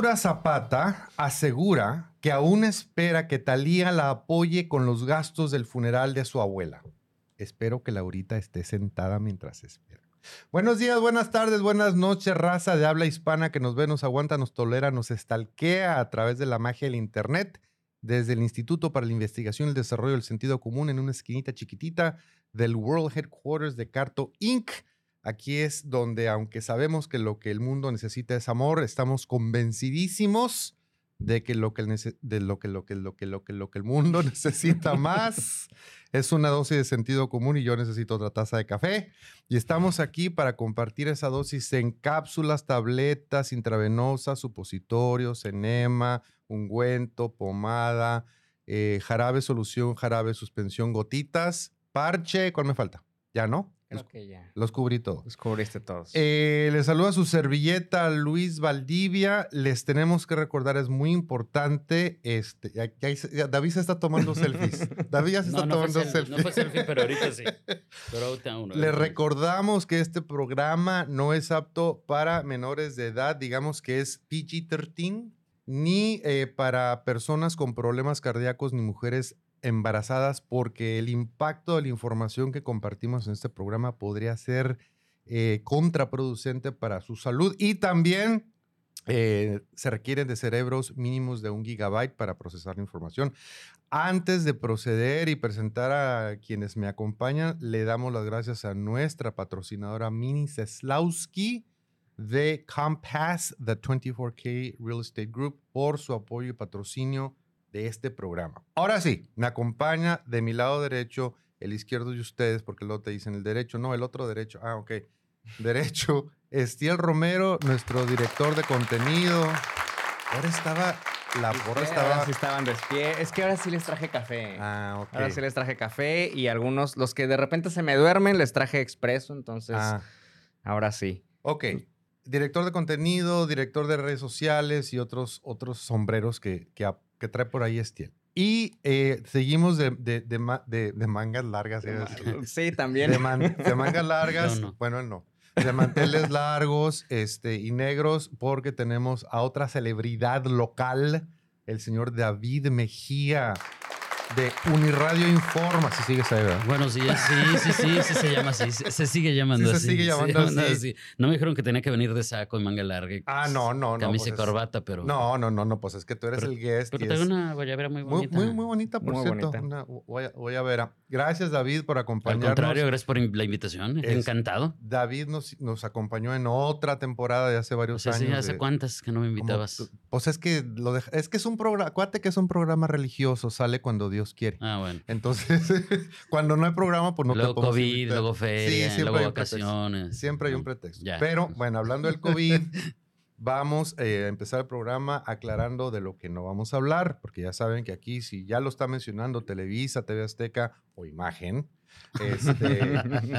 Laura Zapata asegura que aún espera que Talía la apoye con los gastos del funeral de su abuela. Espero que Laurita esté sentada mientras espera. Buenos días, buenas tardes, buenas noches, raza de habla hispana que nos ve, nos aguanta, nos tolera, nos estalquea a través de la magia del Internet, desde el Instituto para la Investigación y el Desarrollo del Sentido Común en una esquinita chiquitita del World Headquarters de Carto Inc. Aquí es donde, aunque sabemos que lo que el mundo necesita es amor, estamos convencidísimos de que lo que, el, de lo que, lo que, lo que, lo que, lo que el mundo necesita más es una dosis de sentido común y yo necesito otra taza de café. Y estamos aquí para compartir esa dosis en cápsulas, tabletas, intravenosas, supositorios, enema, ungüento, pomada, eh, jarabe solución, jarabe suspensión, gotitas, parche. ¿Cuál me falta? ¿Ya no? Creo que ya. Los cubrí todos. Los cubriste todos. Eh, les saluda su servilleta Luis Valdivia. Les tenemos que recordar, es muy importante. Este, ya- ya David se está tomando selfies. David ya se está No, no fue, tomando selfie, selfies. no fue selfie, pero ahorita sí. Pero ahorita uno. Les recordamos que este programa no es apto para menores de edad, digamos que es PG-13, ni eh, para personas con problemas cardíacos ni mujeres embarazadas, porque el impacto de la información que compartimos en este programa podría ser eh, contraproducente para su salud y también eh, se requieren de cerebros mínimos de un gigabyte para procesar la información. Antes de proceder y presentar a quienes me acompañan, le damos las gracias a nuestra patrocinadora Mini Seslowski de Compass, The 24K Real Estate Group, por su apoyo y patrocinio de este programa. Ahora sí, me acompaña de mi lado derecho, el izquierdo de ustedes, porque luego te dicen el derecho, no, el otro derecho. Ah, ok. Derecho, Estiel Romero, nuestro director de contenido. Ahora estaba, la porra Ahora estaba... sí estaban despiertos. Es que ahora sí les traje café. Ah, ok. Ahora sí les traje café y algunos, los que de repente se me duermen, les traje expreso. Entonces, Ah, ahora sí. ok. Director de contenido, director de redes sociales y otros, otros sombreros que, que, que trae por ahí Estiel. Y eh, seguimos de, de, de de- de mangas largas. Sí, también. De, man- de mangas largas. Yo no. Bueno, no. De manteles largos este, y negros, porque tenemos a otra celebridad local, el señor David Mejía, de Uniradio Informa. Si sigues ahí, ¿verdad? Buenos días. Sí, sí, sí, sí se llama así. Se, sigue llamando Sí, se así. sigue llamando así. No me dijeron que tenía que venir de saco y manga larga. y Ah, no, no, no. Camisa pues y es- corbata, pero. No, no, no, no, pues es que tú eres Pero- el guest. Pero tengo una guayabera muy bonita. muy, muy bonita, por Muy cierto. bonita. Una- voy, a, voy a ver. ah. Gracias, David, por Al acompañarnos. contrario, gracias por la invitación. Es- Encantado. David nos, nos acompañó en otra temporada de hace O varios sea, sí, años. ¿hace de- cuántas que no me invitabas? pues es que lo deja- es que es un programa, acuérdate que es un programa religioso, sale cuando Dios quiere. Ah, bueno. Entonces, cuando no hay programa, pues no luego te COVID, invitar. luego feria, siempre luego vacaciones. Siempre hay un No, pretexto. ya. Pero bueno, hablando del COVID, vamos eh, a empezar el programa aclarando de lo que no vamos a hablar, porque ya saben que aquí, si ya lo está mencionando Televisa, TV Azteca o Imagen, este,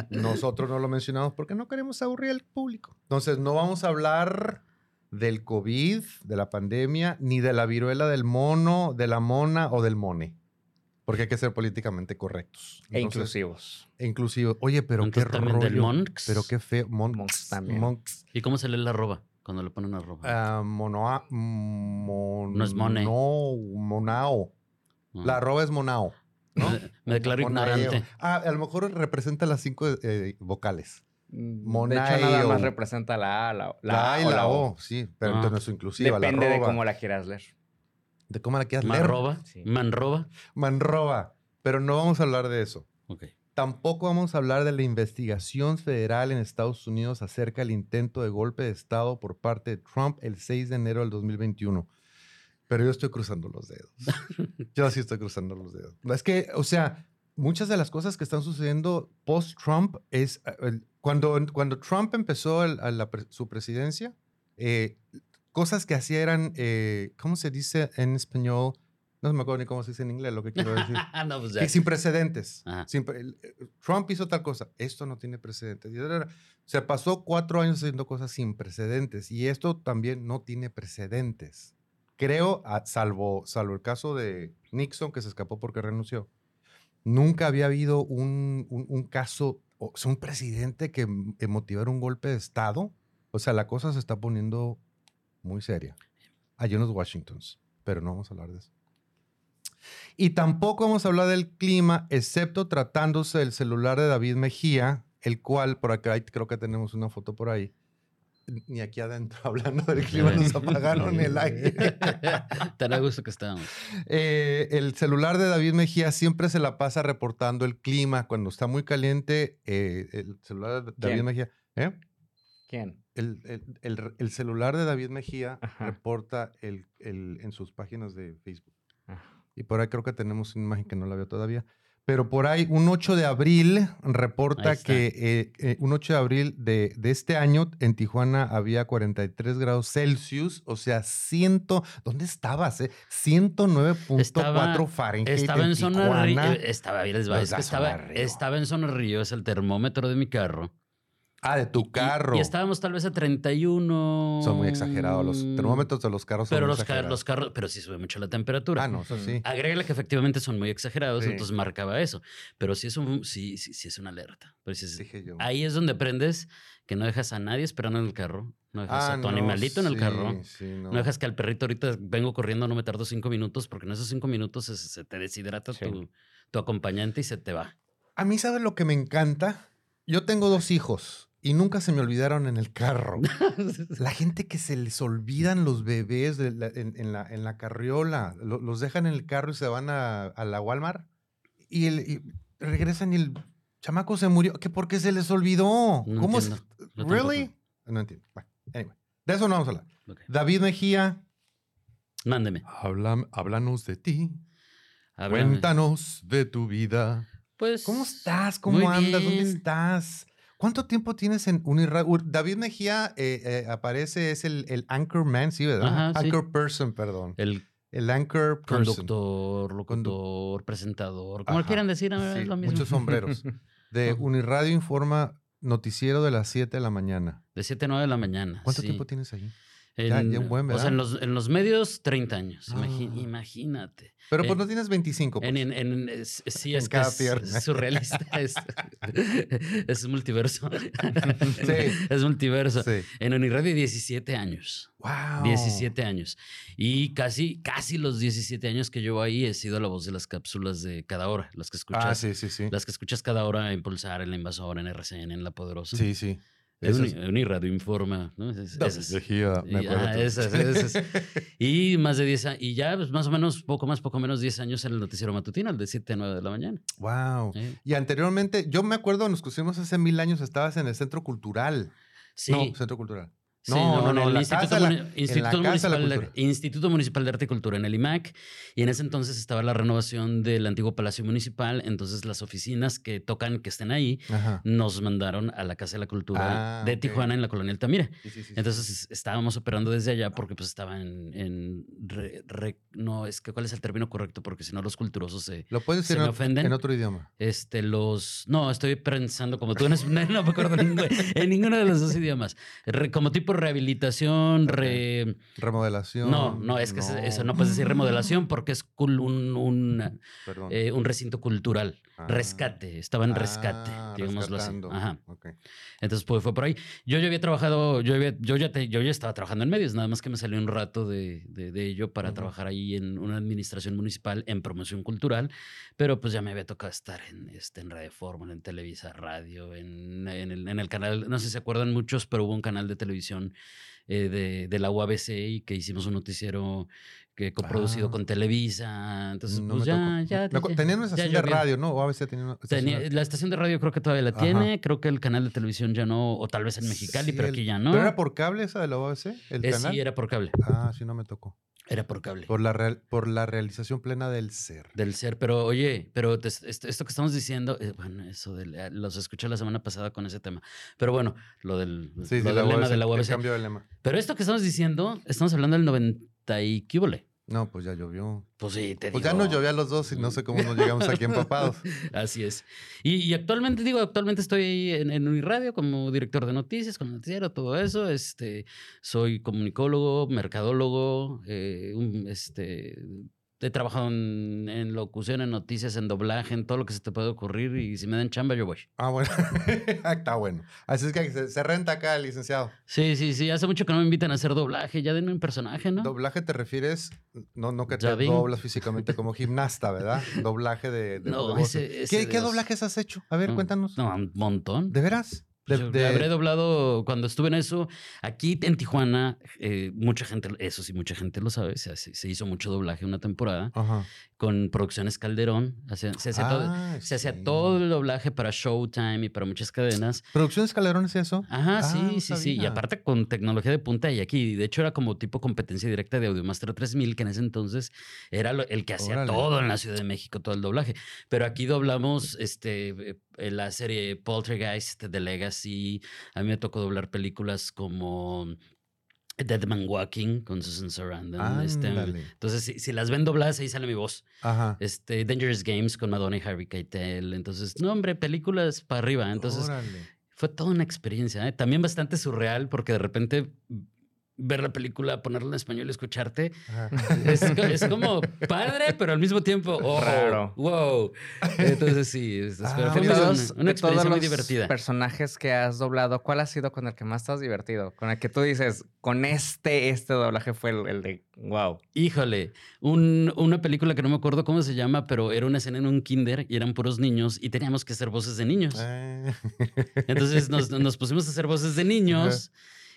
nosotros no lo mencionamos porque no queremos aburrir al público. Entonces, no vamos a hablar del COVID, de la pandemia, ni de la viruela del mono, de la mona o del mone. Porque hay que ser políticamente correctos. E inclusivos. e inclusivo. Oye, pero qué Entonces, también del rollo. Monks. Pero qué feo. Monks. Monks también. Monks. ¿Y cómo se lee la arroba cuando le ponen arroba? Ah, monoa, mon- No es mone. No, monao. No. La arroba es monao. ¿no? Me, me declaro Monaeo. ignorante. Ah, a lo mejor representa las cinco eh, vocales. Mm, De hecho, nada Monaeo. más representa la A, la, La, la A y o la O, O. sí. Pero Ah. entonces no es inclusiva. la Depende de cómo la quieras leer. De cómo la quieras leer. Manroba. Sí. Manroba. Manroba. Pero no vamos a hablar de eso. Ok. Tampoco vamos a hablar de la investigación federal en Estados Unidos acerca del intento de golpe de Estado por parte de Trump el 6 de enero del 2021. Pero yo estoy cruzando los dedos. Yo sí estoy cruzando los dedos. Es que, o sea, muchas de las cosas que están sucediendo post-Trump es... eh, cuando, cuando Trump empezó el- a la su presidencia, eh, cosas que hacía eran, eh, ¿cómo se dice en español? No me acuerdo ni cómo se dice en inglés lo que quiero decir. no, pues. Que sin precedentes. Sin pre- eh, Trump hizo tal cosa. Esto no tiene precedentes. Se pasó cuatro años haciendo cosas sin precedentes. Y esto también no tiene precedentes. Creo, a- salvo, salvo el caso de Nixon, que se escapó porque renunció. Nunca había habido un, un- un caso, o sea, un presidente que m- eh, motivara un golpe de Estado. O sea, la cosa se está poniendo muy seria. Hay unos Washingtons, pero no vamos a hablar de eso. Y tampoco vamos a hablar del clima, excepto tratándose del celular de David Mejía, el cual, por acá creo que tenemos una foto por ahí. Ni aquí adentro, hablando del clima, nos apagaron el aire. Tan a gusto que estábamos. Eh, el celular de David Mejía siempre se la pasa reportando el clima. Cuando está muy caliente, eh, el celular de David ¿Quién? Mejía. ¿eh? ¿Quién? El, el- el- el celular de David Mejía Ajá. reporta el, el- en sus páginas de Facebook. Ah. Y por ahí creo que tenemos una imagen que no la veo todavía. Pero por ahí, un 8 de abril, reporta que eh, eh, un 8 de abril de, de este año en Tijuana había 43 grados Celsius, o sea, 100. ¿Dónde estabas? Eh? 109.4 Estaba- Fahrenheit. Estaba en zona río. Tijuana. Estaba, ahí les va, es que zona estaba, río. estaba en zona río, es el termómetro de mi carro. Ah, de tu carro. Y, estábamos tal vez a 31. Son muy exagerados. Los termómetros de los carros Pero los, los carros, pero sí sube mucho la temperatura. Ah, no, eso sí. Agrégale que efectivamente son muy exagerados, Sí. entonces marcaba eso. Pero sí es, un, sí, sí, sí es una alerta. Pero sí es- Dije yo. ahí es donde aprendes que no dejas a nadie esperando en el carro. No dejas Ah, a tu no, animalito en el sí, carro. sí, no. No dejas que al perrito ahorita vengo corriendo, no me tardo cinco minutos, porque en esos cinco minutos se, se te deshidrata Sí. tu, tu acompañante y se te va. A mí, ¿sabes lo que me encanta? Yo tengo dos hijos y nunca se me olvidaron en el carro. La gente que se les olvidan los bebés de la- en, en la, en la carriola, lo- los dejan en el carro y se van a, a la Walmart y, el- y regresan y el chamaco se murió. ¿Qué por qué se les olvidó? No ¿Cómo entiendo. se- Yo ¿Really? No entiendo. Bueno, anyway, de eso no vamos a hablar. Ok. David Mejía, Mándeme. habla, háblanos de ti. Háblame. Cuéntanos de tu vida. Pues. ¿Cómo estás? ¿Cómo andas? ¿Dónde estás? ¿Cuánto tiempo tienes en Unirradio? David Mejía eh, eh, aparece, es el, el anchor man, sí, ¿verdad? Ajá, sí. anchor person, perdón. El El anchor person. conductor, locutor, presentador, como Ajá, quieran decir, sí, es lo mismo. muchos sombreros. De Ajá. Unirradio Informa, noticiero de las 7 de la mañana. De 7 a 9 de la mañana. ¿Cuánto sí. tiempo tienes ahí? En, Ya- ya un buen, O sea, ¿verdad? en los, en los medios, 30 años. Ah. imagínate. Pero Eh, pues no tienes 25. En, pues. en, en- es- sí, En es que cada es, pierna. es surrealista. Es, es multiverso. Sí. Es multiverso. Sí. En Uniradio, 17 años. Wow. 17 años. Y casi, casi los 17 años que llevo ahí he sido la voz de las cápsulas de cada hora. Las que escuchas. Ah, sí, sí, sí. Las que escuchas cada hora en Pulsar, en La Invasora, en RCN, en La Poderosa. Sí, sí. En Esas- Uni- Uniradio Informa. ¿no? Esas. Me Y- acuerdo ah, esas, esas. Y más de 10 años. Y ya, pues, más o menos, poco más, poco menos 10 años en el noticiero matutino, el de 7 a 9 de la mañana. Wow. ¿eh? Y anteriormente, yo me acuerdo, nos conocimos hace mil años, estabas en el Centro Cultural. Sí. No, Centro Cultural. Sí, No, no, en no, el la Instituto, Casa la- Muni- en la Instituto la Municipal de. Instituto Municipal de Arte y Cultura en el IMAC. Y en ese entonces estaba la renovación del antiguo Palacio Municipal. Entonces las oficinas que tocan, que estén ahí, Ajá. nos mandaron a la Casa de la Cultura Ah, de. Tijuana en la colonia Altamira. Sí, sí. Entonces es- estábamos operando desde allá porque pues estaba en... en re- re- no, es que ¿cuál es el término correcto? Porque si no los culturosos se... ¿Lo puedes ¿se decir me en, ofenden? en otro idioma? Este, los... No, estoy pensando como tú en español, no me acuerdo en, en ninguno de los dos idiomas. Re- como tipo rehabilitación, re... Remodelación. No, no, es que eso no puedes decir remodelación porque es un, un, eh, un recinto cultural. Ah. Rescate, estaba en rescate, Ah, digámoslo así. Ajá. Ok. Entonces pues, fue por ahí. Yo ya había trabajado, yo, había- yo, ya te- yo ya estaba trabajando en medios, nada más que me salió un rato de, de- de ello para trabajar ahí en una administración municipal en promoción cultural, pero pues ya me había tocado estar en, este, en Radio Fórmula, en Televisa Radio, en, en el, en el canal, no sé si se acuerdan muchos, pero hubo un canal de televisión eh, de, de la UABC y que hicimos un noticiero que coproducido Ah. con Televisa. Entonces, No pues me ya, tocó. ya, ya- Tenían una estación de radio, ¿no? O a veces tenían una estación Tenía- de- la estación de radio creo que todavía la Ajá. tiene, creo que el canal de televisión ya no, o tal vez en Mexicali, Sí, pero el- aquí ya no. ¿Pero era por cable esa de la OABC? ¿El Eh, canal? sí, era por cable. Ah, sí, no me tocó. Era por cable. Por la, real- por la realización plena del ser. Del ser. Pero oye, pero te- esto, esto que estamos diciendo, eh, bueno, eso del, eh, los escuché la semana pasada con ese tema. Pero bueno, lo del, Sí, lo sí, del lema UABC, de la el UABC. cambio de lema. Pero esto que estamos diciendo, estamos hablando del 90 y qué. No, pues ya llovió. Pues sí, te Pues digo. ya nos llovió a los dos y no sé cómo nos llegamos aquí empapados. Así es. Y, y actualmente, digo, actualmente estoy ahí en, en Uniradio como director de noticias, con noticiero, todo eso. Este, soy comunicólogo, mercadólogo, eh, un, este, he trabajado en, en locución, en noticias, en doblaje, en todo lo que se te puede ocurrir. Y si me dan chamba, yo voy. Ah, bueno. Está bueno. Así es que se, se renta acá, licenciado. Sí, sí, sí. Hace mucho que no me invitan a hacer doblaje. Ya denme un personaje, ¿no? Doblaje te refieres, no, no que te doblas físicamente como gimnasta, ¿verdad? Doblaje de, de- No, de ese- ese ¿Qué, doblajes has hecho? A ver, No, cuéntanos. No, un montón. ¿De veras? De, Yo de- Habré doblado cuando estuve en eso. Aquí en Tijuana, eh, mucha gente, eso sí, mucha gente lo sabe. Se, hace- se hizo mucho doblaje una temporada Ajá. con Producciones Calderón. Hacía- se hacía, todo, Ah, hacía sí. todo el doblaje para Showtime y para muchas cadenas. ¿Producciones Calderón es eso? Ajá, Ah, sí, sí, sí. Y sabía. aparte con tecnología de punta y aquí, de hecho era como tipo competencia directa de Audiomaster 3000, que en ese entonces era lo- el que hacía Órale. todo en la Ciudad de México, todo el doblaje. Pero aquí doblamos este, eh, la serie Poltergeist de Legacy. A mí me tocó doblar películas como Dead Man Walking con Susan Sarandon. este, entonces, si, si las ven dobladas, ahí sale mi voz. Ajá. Este, Dangerous Games con Madonna y Harvey Keitel. Entonces, no, hombre, películas para arriba. Entonces, Órale. fue toda una experiencia. ¿eh? También bastante surreal porque de repente ver la película, ponerla en español y escucharte es, co- es como padre, pero al mismo tiempo, oh, Raro. wow. Entonces sí, es- pero Ah, fue una, todos, una experiencia todos muy los divertida. personajes que has doblado, ¿cuál ha sido con el que más te has divertido? Con el que tú dices, con este, este doblaje fue el, el de wow. Híjole, un- una película que no me acuerdo cómo se llama, pero era una escena en un kinder y eran puros niños y teníamos que hacer voces de niños. Ah. Entonces nos, nos pusimos a hacer voces de niños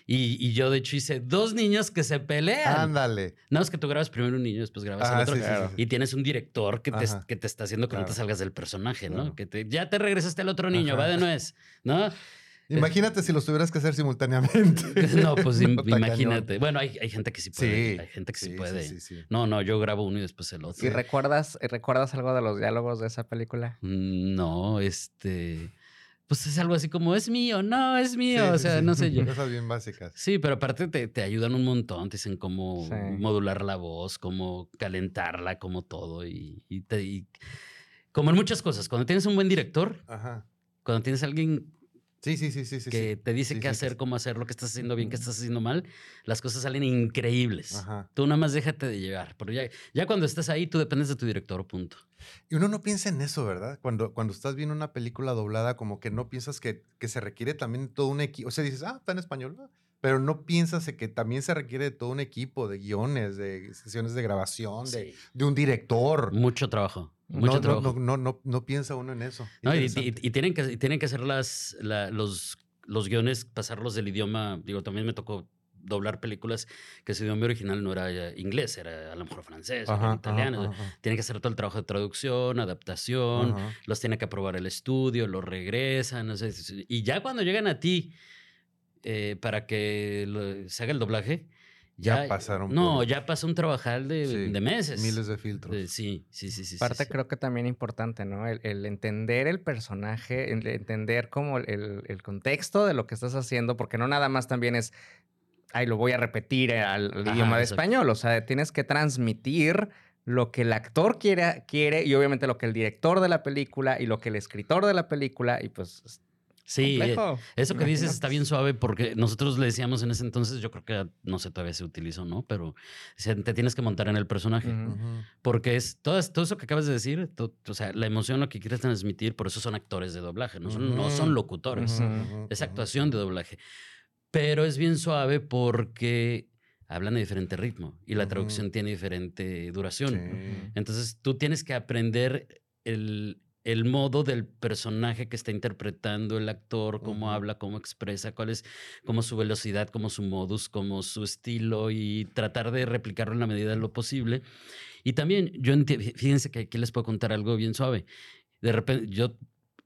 y, y yo de hecho hice dos niños que se pelean. Ándale. No, es que tú grabas primero un niño, después grabas Ah, el otro. sí, sí, claro. sí, sí. Y tienes un director que te, que te está haciendo que no te salgas del personaje, ¿no? Claro. Que te, ya te regresaste al otro niño, Ajá. va de nuez, ¿no? Imagínate si los tuvieras que hacer simultáneamente. No, pues No, imagínate. Bueno, hay, hay gente que sí puede. Sí. Hay gente que sí, puede. sí, sí. No, no, yo grabo uno y después el otro. ¿Y recuerdas, y recuerdas algo de los diálogos de esa película? Mm, No, este. Pues es algo así como, es mío, no, es mío. Sí, o sea, sí. no sé yo. Cosas bien básicas. Sí, pero aparte te, te ayudan un montón, te dicen cómo modular la voz, cómo calentarla, como todo. Y, y te, y- como en muchas cosas, cuando tienes un buen director, Ajá. cuando tienes alguien Sí, sí, sí, sí, sí. que te dice Sí, qué sí, hacer, cómo hacerlo, qué estás haciendo bien, qué estás haciendo mal, las cosas salen increíbles. Ajá. Tú nada más déjate de llevar. Pero ya, ya cuando estás ahí, tú dependes de tu director, punto. Y uno no piensa en eso, ¿verdad? Cuando, cuando estás viendo una película doblada, como que no piensas que, que se requiere también todo un equipo. O sea, dices, ah, está en español. ¿no? Pero no piensas que también se requiere de todo un equipo, de guiones, de sesiones de grabación, de, de un director. Mucho trabajo. No, Mucho no, trabajo. no, no, no, no piensa uno en eso. Y, y- Interesante. y tienen que, tienen que hacer las, la- los, los guiones, pasarlos del idioma. Digo, también me tocó doblar películas que su idioma original no era eh, inglés, era a lo mejor francés, o italiano. ajá, Tienen que hacer todo el trabajo de traducción, adaptación, los tiene que aprobar el estudio, los regresan, no sé. Y ya cuando llegan a ti eh, para que lo- se haga el doblaje, Ya ya, pasaron No, por- ya pasa un trabajal de, Sí, de meses. Miles de filtros. De- sí, sí, sí, sí. Parte sí. creo que también importante, ¿no? El, el entender el personaje, el entender como el, el- contexto de lo que estás haciendo, porque no nada más también es, ay, lo voy a repetir al, al Ajá, idioma de exacto. español, o sea, tienes que transmitir lo que el actor quiere, quiere y obviamente lo que el director de la película y lo que el escritor de la película y pues es Sí, eh, complejo. Eso que dices está bien suave porque nosotros le decíamos en ese entonces, yo creo que no sé todavía se utilizó, ¿no? Pero te tienes que montar en el personaje. Ujú. Ujú. Porque es todo, todo eso que acabas de decir, to- o sea, la emoción, lo que quieres transmitir, por eso son actores de doblaje, no son, no son locutores, Ujú. Ujú, es actuación de doblaje. Pero es bien suave porque hablan de diferente ritmo y la traducción tiene diferente duración. Sí. Entonces tú tienes que aprender el, el modo del personaje que está interpretando el actor, cómo habla, cómo expresa, cuál es como su velocidad, como su modus, como su estilo y tratar de replicarlo en la medida de lo posible. Y también, yo fíjense que aquí les puedo contar algo bien suave. De repente, yo,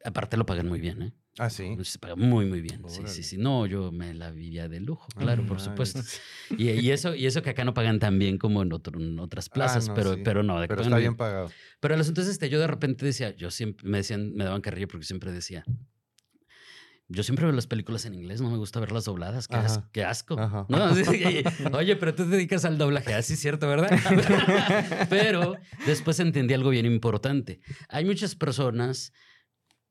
aparte lo pagan muy bien, ¿eh? Ah, sí. Paga muy, muy bien. Sí, sí, sí. No, yo me la vivía de lujo, claro, por supuesto. Y, y eso, y eso que acá no pagan tan bien como en, otro- en otras plazas, Ah, no, pero, sí. pero no, Pero está bien pagado. pero el asunto es este, yo de repente decía, yo siempre, me decían, me daban carrilla porque siempre decía, yo siempre veo las películas en inglés, no me gusta verlas dobladas, qué, as- Ajá. qué asco. Ajá. ¿no? Oye, pero tú te dedicas al doblaje, así es cierto, ¿verdad? pero después entendí algo bien importante. Hay muchas personas,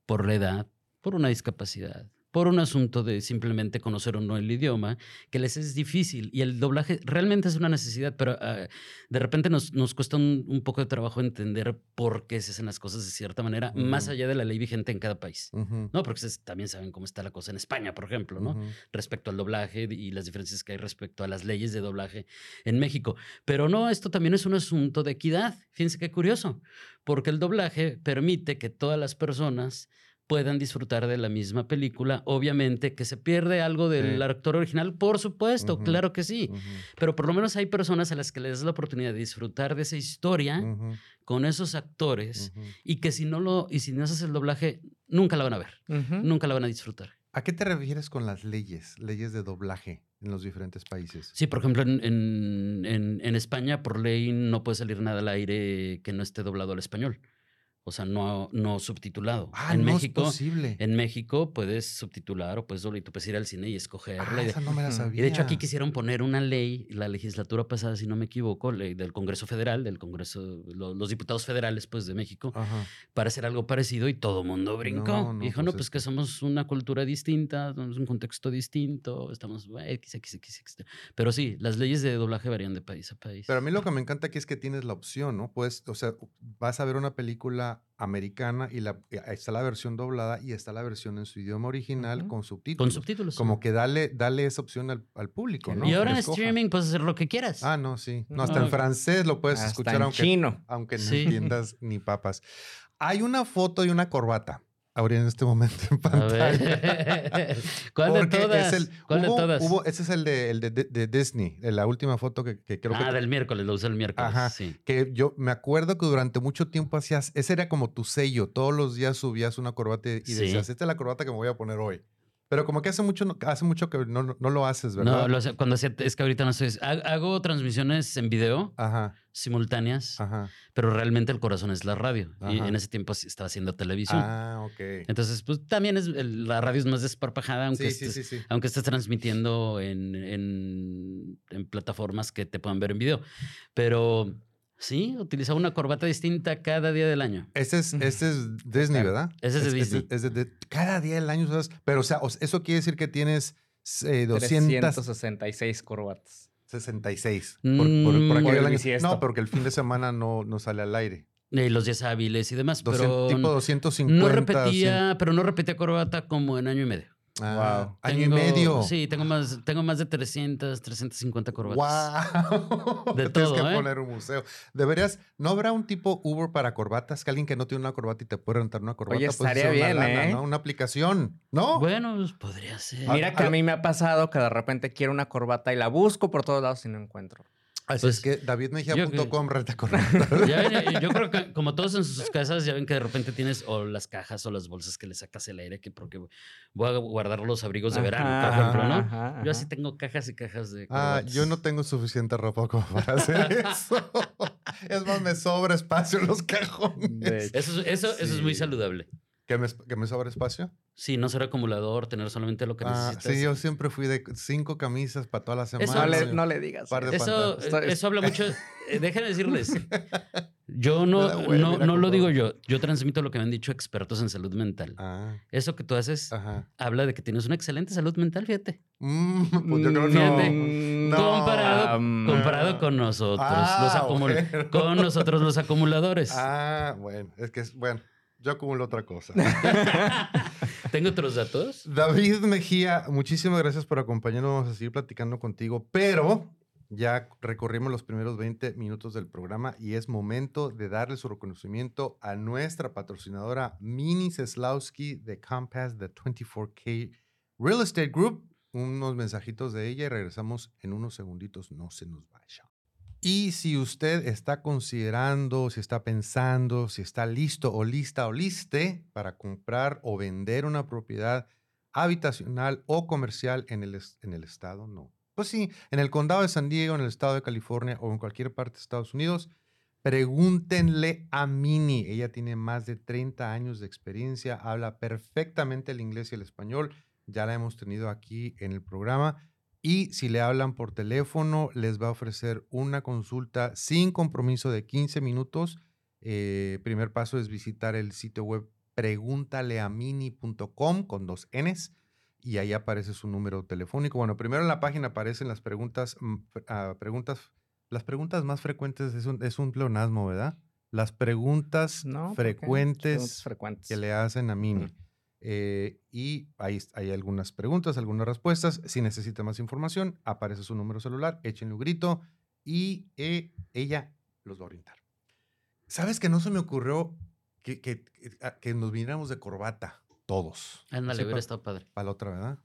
por la edad, por una discapacidad, por un asunto de simplemente conocer o no el idioma, que les es difícil. Y el doblaje realmente es una necesidad, pero ah, de repente nos, nos cuesta un, un, poco de trabajo entender por qué se hacen las cosas de cierta manera, uh -huh. más allá de la ley vigente en cada país. Uh -huh. ¿no? Porque ustedes también saben cómo está la cosa en España, por ejemplo, ¿no? Uh -huh. respecto al doblaje y las diferencias que hay respecto a las leyes de doblaje en México. Pero no, esto también es un asunto de equidad. Fíjense qué curioso, porque el doblaje permite que todas las personas puedan disfrutar de la misma película. Obviamente que se pierde algo del sí. actor original, por supuesto, uh -huh. claro que sí. Uh -huh. Pero por lo menos hay personas a las que les das la oportunidad de disfrutar de esa historia uh -huh. con esos actores y que si no lo y si no haces el doblaje nunca la van a ver, nunca la van a disfrutar. ¿A qué te refieres con las leyes, leyes de doblaje en los diferentes países? Sí, por ejemplo, en, en, en, en España por ley no puede salir nada al aire que no esté doblado al español. O sea, no, no subtitulado. Ah, en no México, es posible. En México puedes subtitular o puedes y tú puedes ir al cine y escogerla. Ah, esa no me la sabía. Y de hecho aquí quisieron poner una ley, la legislatura pasada, si no me equivoco, ley del Congreso Federal, del Congreso, lo, los diputados federales pues de México, Ajá. para hacer algo parecido y todo mundo brincó. No, no, Dijo, pues no, pues es... que somos una cultura distinta, somos un contexto distinto, estamos X, X, X, X. Pero sí, las leyes de doblaje varían de país a país. Pero a mí lo que me encanta aquí es que tienes la opción, ¿no? Pues, o sea, vas a ver una película americana y la, está la versión doblada y está la versión en su idioma original uh -huh. con subtítulos. Con subtítulos. Como sí. que dale, dale esa opción al, al público, ¿no? Y ahora en streaming puedes hacer lo que quieras. Ah, no, sí. No, hasta no. en francés lo puedes hasta escuchar en aunque, chino. aunque no sí. entiendas ni papas. Hay una foto y una corbata ahora en este momento en pantalla. ¿Cuál de todas? El, ¿Cuál hubo, de todas? Hubo, ese es el de, el de, de, de, Disney, la última foto que, que creo ah, que... Ah, del miércoles, lo usé el miércoles, Ajá, sí. Que yo me acuerdo que durante mucho tiempo hacías, ese era como tu sello, todos los días subías una corbata y decías, sí. esta es la corbata que me voy a poner hoy. Pero como que hace mucho, hace mucho que no, no lo haces, ¿verdad? No, lo sé, cuando hacía, es que ahorita no sé, hago transmisiones en video Ajá. simultáneas, Ajá. pero realmente el corazón es la radio. Ajá. Y en ese tiempo estaba haciendo televisión. Ah, ok. Entonces, pues también es, la radio es más desparpajada, aunque, sí, estés, sí, sí, aunque estés transmitiendo en, en, en plataformas que te puedan ver en video. Pero Sí, utilizaba una corbata distinta cada día del año. Este es, este es Disney, ¿verdad? Ese es de Disney. Es de, es de, cada día del año, ¿sabes? Pero, o sea, eso quiere decir que tienes eh, 200... 366 corbatas. 66. Por, por, por, por año. No, porque el fin de semana no, no sale al aire. Y los días hábiles y demás. 200, pero tipo 250. No repetía, 100. pero no repetía corbata como en año y medio. Ah, wow. Año tengo, y medio. Sí, tengo más, tengo más de 300, 350 corbatas. ¡Wow! De Tienes todo, que ¿eh? poner un museo. Deberías, ¿no habrá un tipo Uber para corbatas? Que alguien que no tiene una corbata y te puede rentar una corbata. Oye, pues estaría bien, una lana, ¿eh? ¿no? Una aplicación, ¿no? Bueno, pues podría ser. Mira que a mí me ha pasado que de repente quiero una corbata y la busco por todos lados y no encuentro. Así pues, es que davidmejia.com renta ya, yo creo que como todos en sus casas ya ven que de repente tienes o las cajas o las bolsas que le sacas el aire que porque voy a guardar los abrigos de verano, ajá, por ejemplo, ¿no? Ajá, ajá. Yo así tengo cajas y cajas de Ah, yo no tengo suficiente ropa como para hacer eso. es más, me sobra espacio en los cajones. Eso, eso, sí. eso es muy saludable. ¿Que me, ¿Que me sobra espacio? Sí, no ser acumulador, tener solamente lo que ah, necesitas. Sí, yo siempre fui de cinco camisas para toda la semana. Eso, no, le, no le digas. Eso, eso habla mucho. Eh, déjenme decirles. Yo no, no, no lo digo yo. Yo transmito lo que me han dicho expertos en salud mental. Ah. Eso que tú haces Ajá. habla de que tienes una excelente salud mental, fíjate. Mm, pues yo creo fíjate, no. Comparado, Mm. um, comparado con nosotros, ah, los acumul bueno. con nosotros los acumuladores. Ah, bueno, es que es bueno. Yo acumulo otra cosa. ¿Tengo otros datos? David Mejía, muchísimas gracias por acompañarnos. Vamos a seguir platicando contigo, pero ya recorrimos los primeros 20 minutos del programa y es momento de darle su reconocimiento a nuestra patrocinadora Mini Seslowski de Compass de 24K Real Estate Group. Unos mensajitos de ella y regresamos en unos segunditos. No se nos vaya. Y si usted está considerando, si está pensando, si está listo o lista o liste para comprar o vender una propiedad habitacional o comercial en el, en el estado, no. Pues sí, en el condado de San Diego, en el estado de California o en cualquier parte de Estados Unidos, pregúntenle a Mini. Ella tiene más de 30 años de experiencia, habla perfectamente el inglés y el español. Ya la hemos tenido aquí en el programa. Y si le hablan por teléfono, les va a ofrecer una consulta sin compromiso de 15 minutos. Eh, primer paso es visitar el sitio web pregúntaleamini.com con dos Ns. y ahí aparece su número telefónico. Bueno, primero en la página aparecen las preguntas, mm, ah, preguntas, las preguntas más frecuentes, es un, es un pleonasmo, ¿verdad? Las preguntas frecuentes que le hacen a Mini. Eh, y ahí hay algunas preguntas, algunas respuestas. Si necesita más información, aparece su número celular, échenle un grito y eh, ella los va a orientar. ¿Sabes que no se me ocurrió que, que- que- a- que nos viniéramos de corbata todos? Ándale, Así hubiera pa- estado padre. para la otra, ¿verdad?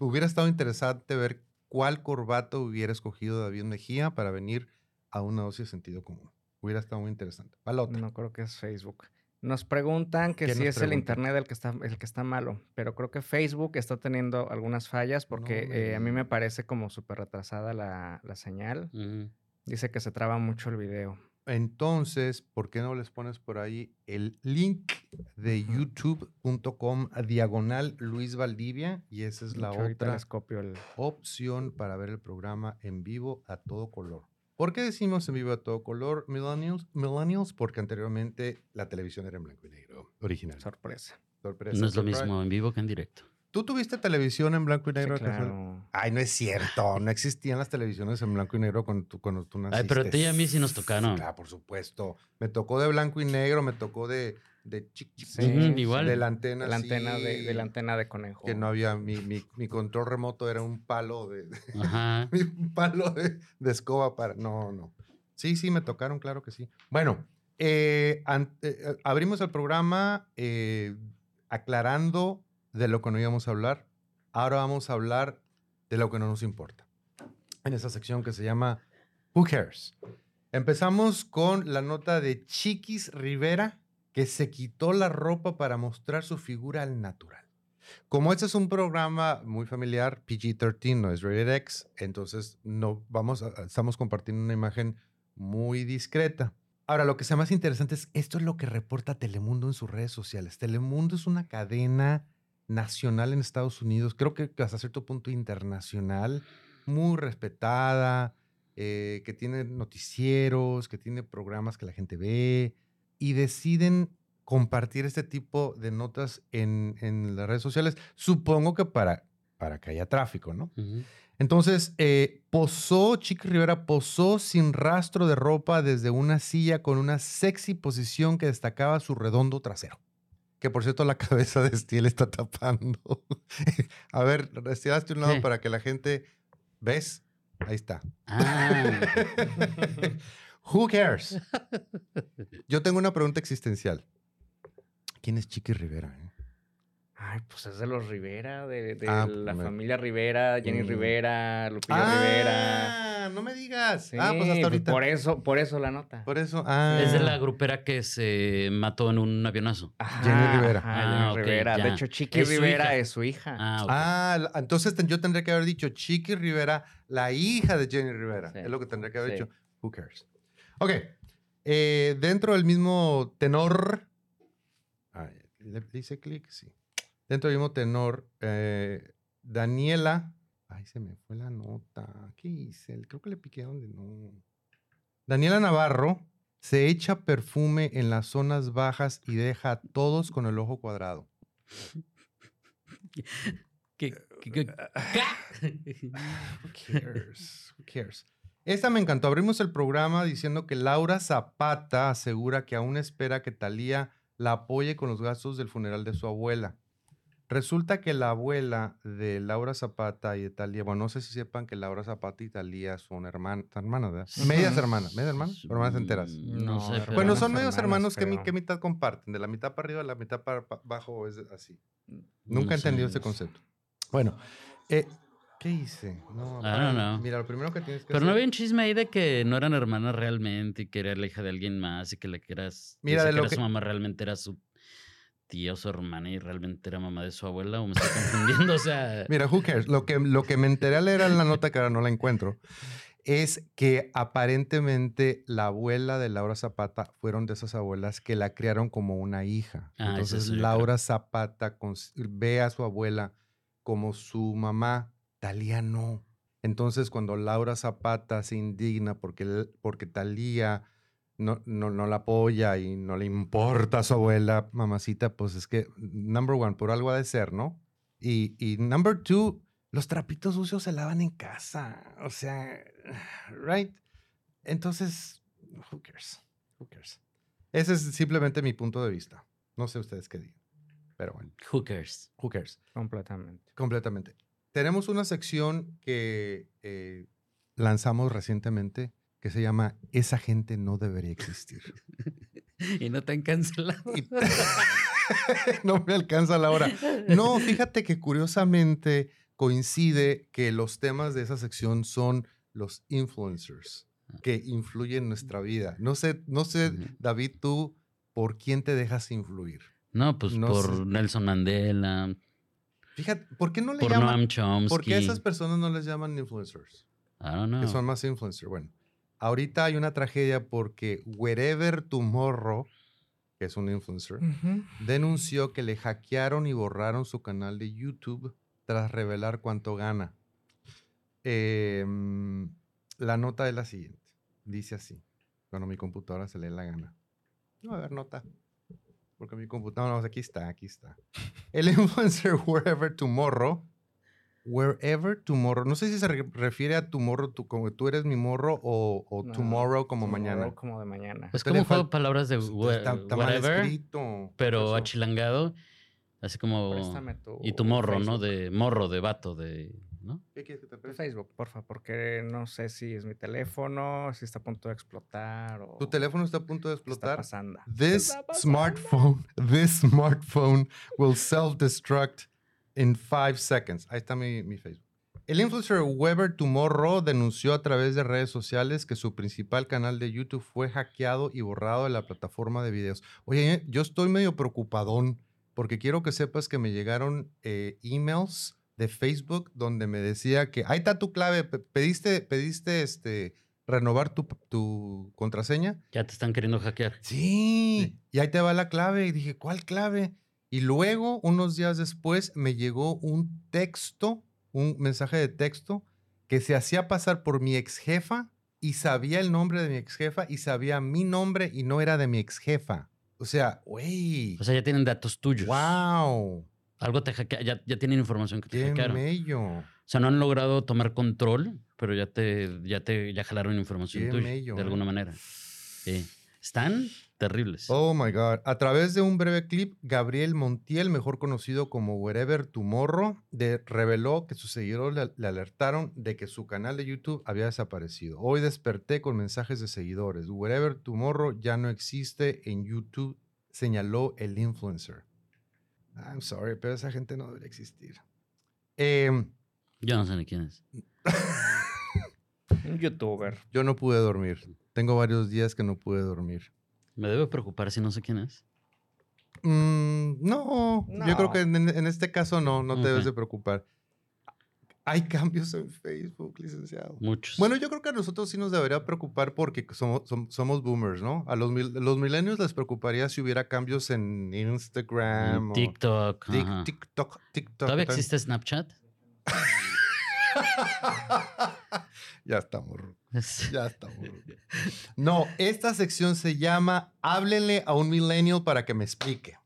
Hubiera estado interesante ver cuál corbata hubiera escogido David Mejía para venir a una dosis de sentido común. Hubiera estado muy interesante. Para la otra. No creo que es Facebook. Nos preguntan que ¿Qué si es el internet el que está el que está malo, pero creo que Facebook está teniendo algunas fallas porque No eh, a mí me parece como súper retrasada la, la señal. Dice que se traba mucho el video. Entonces, ¿por qué no les pones por ahí el link de youtube.com diagonal Luis Valdivia? Y esa es la otra les copio el... opción para ver el programa en vivo a todo color. ¿Por qué decimos en vivo a todo color, Millennials? Millennials, porque anteriormente la televisión era en blanco y negro, original. Sorpresa. Sorpresa, No es lo surprise. mismo en vivo que en directo. ¿Tú tuviste televisión en blanco y Sí, negro? claro. Ay, no es cierto. No existían las televisiones en blanco y negro cuando tú, cuando tú naciste. Ay, pero a ti y a mí sí nos tocaron. Claro, por supuesto. Me tocó de blanco y negro, me tocó de, de chic, chic, Sí, sí, igual. de la antena. La antena de, de la antena de conejo. Que no había, mi, mi, mi control remoto era un palo de, Ajá. un palo de, de escoba para. No, no. Sí, sí, me tocaron, claro que sí. Bueno, eh, an- eh, abrimos el programa eh, aclarando de lo que no íbamos a hablar. Ahora vamos a hablar de lo que no nos importa. En esa sección que se llama Who Cares. Empezamos con la nota de Chiquis Rivera, que se quitó la ropa para mostrar su figura al natural. Como este es un programa muy familiar, PG-13, no es rated X, entonces no vamos a- estamos compartiendo una imagen muy discreta. Ahora, lo que sea más interesante es esto es lo que reporta Telemundo en sus redes sociales. Telemundo es una cadena nacional en Estados Unidos, creo que hasta cierto punto internacional, muy respetada, eh, que tiene noticieros, que tiene programas que la gente ve y deciden compartir este tipo de notas en, en las redes sociales, supongo que para, para que haya tráfico, ¿no? Entonces, eh, posó, Chiqui Rivera posó sin rastro de ropa desde una silla con una sexy posición que destacaba su redondo trasero. Que por cierto, la cabeza de Estiel está tapando. A ver, estiraste un lado Sí. para que la gente. ¿Ves? Ahí está. Ah, Who cares? Yo tengo una pregunta existencial. ¿Quién es Chiqui Rivera? eh? Ay, pues es de los Rivera, de, de Ah, la me- familia Rivera, Jenny Mm. Rivera, Lupillo Rivera. Ah, no me digas. Sí, ah, pues hasta ahorita. Por eso, por eso la nota. Por eso. Ah. es de la grupera que se mató en un avionazo. Ajá, Jenny Rivera. ajá, Ah, Jenny ok, Rivera. De ya. hecho, Chiqui Es Rivera es su hija. Ah, ok. Ah, entonces yo tendría que haber dicho Chiqui Rivera, la hija de Jenny Rivera. Sí, Es lo que tendría que haber sí. dicho. Who cares? Ok. eh, dentro del mismo tenor. Ay, ¿Le dice clic? Sí. Dentro del mismo tenor, eh, Daniela. Ay, se me fue la nota. ¿Qué hice? Creo que le piqué donde no. Daniela Navarro se echa perfume en las zonas bajas y deja a todos con el ojo cuadrado. ¿Qué- qué- qué- Who cares? Who cares? Esta me encantó. Abrimos el programa diciendo que Laura Zapata asegura que aún espera que Talía la apoye con los gastos del funeral de su abuela. Resulta que la abuela de Laura Zapata y de Talía, bueno, no sé si sepan que Laura Zapata y Talía son herman- hermanas, ¿verdad? Medias hermanas, medias hermanas, o hermanas enteras. No, No, sé, hermanas. Bueno, son hermanas, medios hermanos que, que mitad comparten, de la mitad para arriba a la mitad para pa- abajo es así. No Nunca he sé, entendido no este concepto. Bueno, eh, ¿qué hice? No, don't know. Mira, lo primero que tienes que Pero no había un chisme ahí de que no eran hermanas realmente y que era la hija de alguien más y que la que eras. Mira, de que lo era que- su mamá realmente era su tía o su hermana y realmente era mamá de su abuela o me estoy confundiendo. O sea, Mira, who cares? Lo que, lo que me enteré al leer en la nota, que ahora no la encuentro, es que aparentemente la abuela de Laura Zapata fueron de esas abuelas que la criaron como una hija. Ah, es Entonces Laura Zapata ve a su abuela como su mamá, Talía no. Entonces cuando Laura Zapata se indigna porque, porque Talía no, no, no la apoya y no le importa a su abuela, mamacita, pues es que, number one, por algo ha de ser, ¿no? Y, y number two, los trapitos sucios se lavan en casa. O sea, right? Entonces, who cares? Who cares? Ese es simplemente mi punto de vista. No sé ustedes qué digan. Pero bueno, Who cares? who cares? Completamente. Completamente. Tenemos una sección que eh, lanzamos recientemente que se llama Esa gente no debería existir. y no te han cancelado. No me alcanza la hora. No, fíjate que curiosamente coincide que los temas de esa sección son los influencers que influyen en nuestra vida. No sé, no sé. David, tú, ¿por quién te dejas influir? No, pues No por sé. Nelson Mandela, Fíjate, ¿por qué no le por llaman? Noam Chomsky. ¿Por qué a esas personas no les llaman influencers? I don't know. Que son más influencers. Bueno, ahorita hay una tragedia porque Wherever Tomorrow, que es un influencer, denunció que le hackearon y borraron su canal de YouTube tras revelar cuánto gana. Em, la nota es la siguiente. Dice así. Cuando mi computadora se lee la gana. No, a ver, nota. Porque mi computadora, no, aquí está, aquí está. El influencer Wherever Tomorrow. Wherever Tomorrow. No sé si se re- refiere a Tomorrow, tú, como tú eres mi morro, o, o No, Tomorrow como Tomorrow mañana. Como de mañana. Es Te como juego palabras de Pues, wha- está, está mal whatever, escrito. pero achilangado. Así como... Préstame tu Y tu morro, ¿no? De morro, de vato, de... ¿no? ¿Qué quieres que te preste? Facebook, porfa, porque no sé si es mi teléfono, si está a punto de explotar o Tu teléfono está a punto de qué está explotar. pasando. This está pasando? smartphone, this smartphone will self-destruct in five seconds. Ahí está mi, mi Facebook. El influencer Weber Tomorrow denunció a través de redes sociales que su principal canal de YouTube fue hackeado y borrado de la plataforma de videos. Oye, yo estoy medio preocupadón porque quiero que sepas que me llegaron eh, emails de Facebook donde me decía que ahí está tu clave, pe- pediste, pediste este, renovar tu, tu contraseña. Ya te están queriendo hackear. Sí, y ahí te va la clave. Y dije, ¿cuál clave? Y luego, unos días después, me llegó un texto, un mensaje de texto, que se hacía pasar por mi ex jefa y sabía el nombre de mi ex jefa y sabía mi nombre y no era de mi ex jefa. O sea, güey, O sea, ya tienen datos tuyos. wow, Algo te hackea, ya, ya tienen información que te qué hackearon. mello, O sea, no han logrado tomar control, pero ya te, ya te, ya jalaron información Qué tuya, mello, de ¿eh? alguna manera. Están terribles. Oh my God. A través de un breve clip, Gabriel Montiel, mejor conocido como Wherever Tomorrow, de, reveló que sus seguidores le, le alertaron de que su canal de YouTube había desaparecido. Hoy desperté con mensajes de seguidores. Wherever Tomorrow ya no existe en YouTube, señaló el influencer. I'm sorry, pero esa gente no debería existir. Em, Yo no sé ni quién es. Un youtuber. yo no pude dormir. Tengo varios días que no pude dormir. Me debe preocupar si no sé quién es. Mm, no, yo creo que en, en este caso no, no te debes de preocupar. Hay cambios en Facebook, licenciado. Muchos. Bueno, yo creo que a nosotros sí nos debería preocupar porque somos, som- somos boomers, ¿no? A los, mil- los millennials les preocuparía si hubiera cambios en Instagram En o TikTok. Tik- ajá. TikTok. TikTok ¿Todavía existe Snapchat? ya estamos, ya estamos. No, esta sección se llama Háblenle a un millennial para que me explique.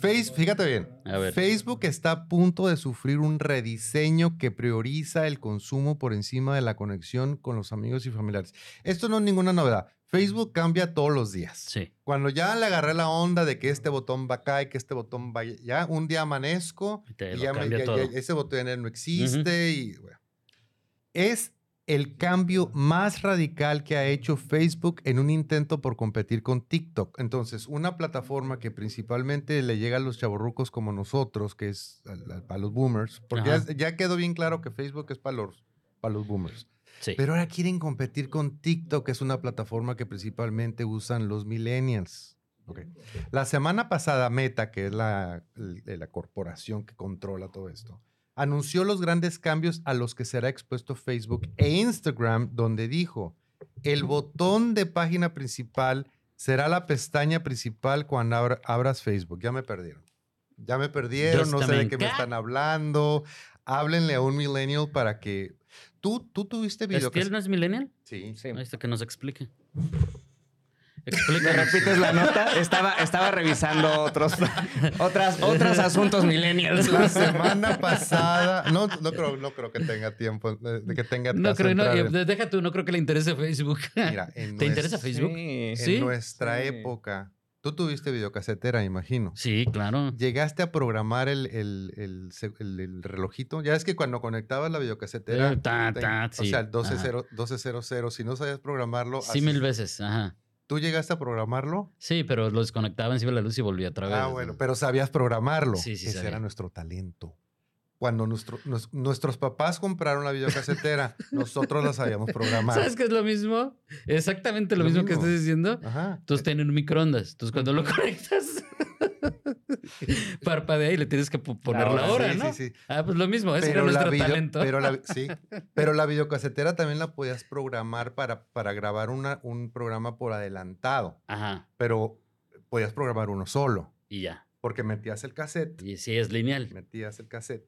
Face, fíjate bien. A ver. Facebook está a punto de sufrir un rediseño que prioriza el consumo por encima de la conexión con los amigos y familiares. Esto no es ninguna novedad. Facebook cambia todos los días. Sí. Cuando ya le agarré la onda de que este botón va acá y que este botón va allá, un día amanezco Y y ya, me- ya- ya ese botón ya no existe y bueno. Es el cambio más radical que ha hecho Facebook en un intento por competir con TikTok. Entonces, una plataforma que principalmente le llega a los chavorrucos como nosotros, que es para los boomers, porque ya, ya quedó bien claro que Facebook es para los, para los boomers. Sí. Pero ahora quieren competir con TikTok, que es una plataforma que principalmente usan los millennials. Ok. La semana pasada, Meta, que es la, la corporación que controla todo esto, anunció los grandes cambios a los que será expuesto Facebook e Instagram, donde dijo, el botón de página principal será la pestaña principal cuando abra- abras Facebook. Ya me perdieron. Ya me perdieron, no sé de qué me están hablando. Háblenle a un millennial para que... ¿Tú, tú tuviste video? ¿Es que él no es millennial? Sí. Sí. Ahí está que nos explique. ¿Me Explícanos. repites la nota? Estaba, estaba revisando otros, otras, otros asuntos millennials. La semana pasada, no, no, creo, no creo que tenga tiempo, de, de que tenga No creo, no, eh, deja tú, no creo que le interese Facebook. Mira, en ¿Te interesa Facebook? Sí. En ¿Sí? nuestra Sí. época, tú tuviste videocasetera, imagino. Sí, claro. ¿Llegaste a programar el, el, el, se- el- el relojito? Ya es que cuando conectabas la videocasetera, Eh, ta, te- ta, o sí, sea, el 12 ajá. 0 1200, si no sabías programarlo, Sí, así- mil veces, ajá. ¿Tú llegaste a programarlo? Sí, pero lo desconectaba encima de la luz y volvía otra vez. Ah, bueno, pero sabías programarlo. Sí, sí, Ese sabía. era nuestro talento. Cuando nuestro- nos- nuestros papás compraron la videocasetera, nosotros la sabíamos programar. ¿Sabes qué es lo mismo? Exactamente lo, Lo mismo, que estás diciendo. Ajá. Entonces tienen un microondas. Entonces cuando lo conectas, parpadea y le tienes que po- poner la hora, hora, sí, ¿no? sí, sí. Ah, pues lo mismo, ese Pero era la, nuestro video- talento. pero la- sí, pero la videocasetera también la podías programar para, para grabar una, un programa por adelantado, Ajá, pero podías programar uno solo, y ya. porque metías el cassette, Y sí, es lineal. metías el cassette.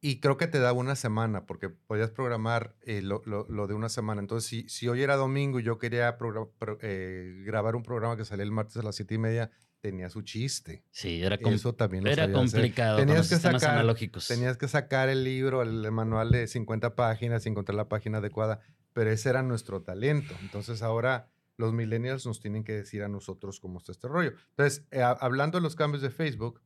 Y creo que te daba una semana, porque podías programar eh, lo, lo- lo de una semana. Entonces, si, si hoy era domingo y yo quería pro- eh, grabar un programa que salía el martes a las siete y media, tenía su chiste. Sí, era, com- Eso también lo era hacer. complicado con Tenías los que sacar- analógicos. Tenías que sacar el libro, el, el manual de 50 páginas y encontrar la página adecuada, pero ese era nuestro talento. Entonces ahora los millennials nos tienen que decir a nosotros cómo está este rollo. Entonces, eh, hablando de los cambios de Facebook,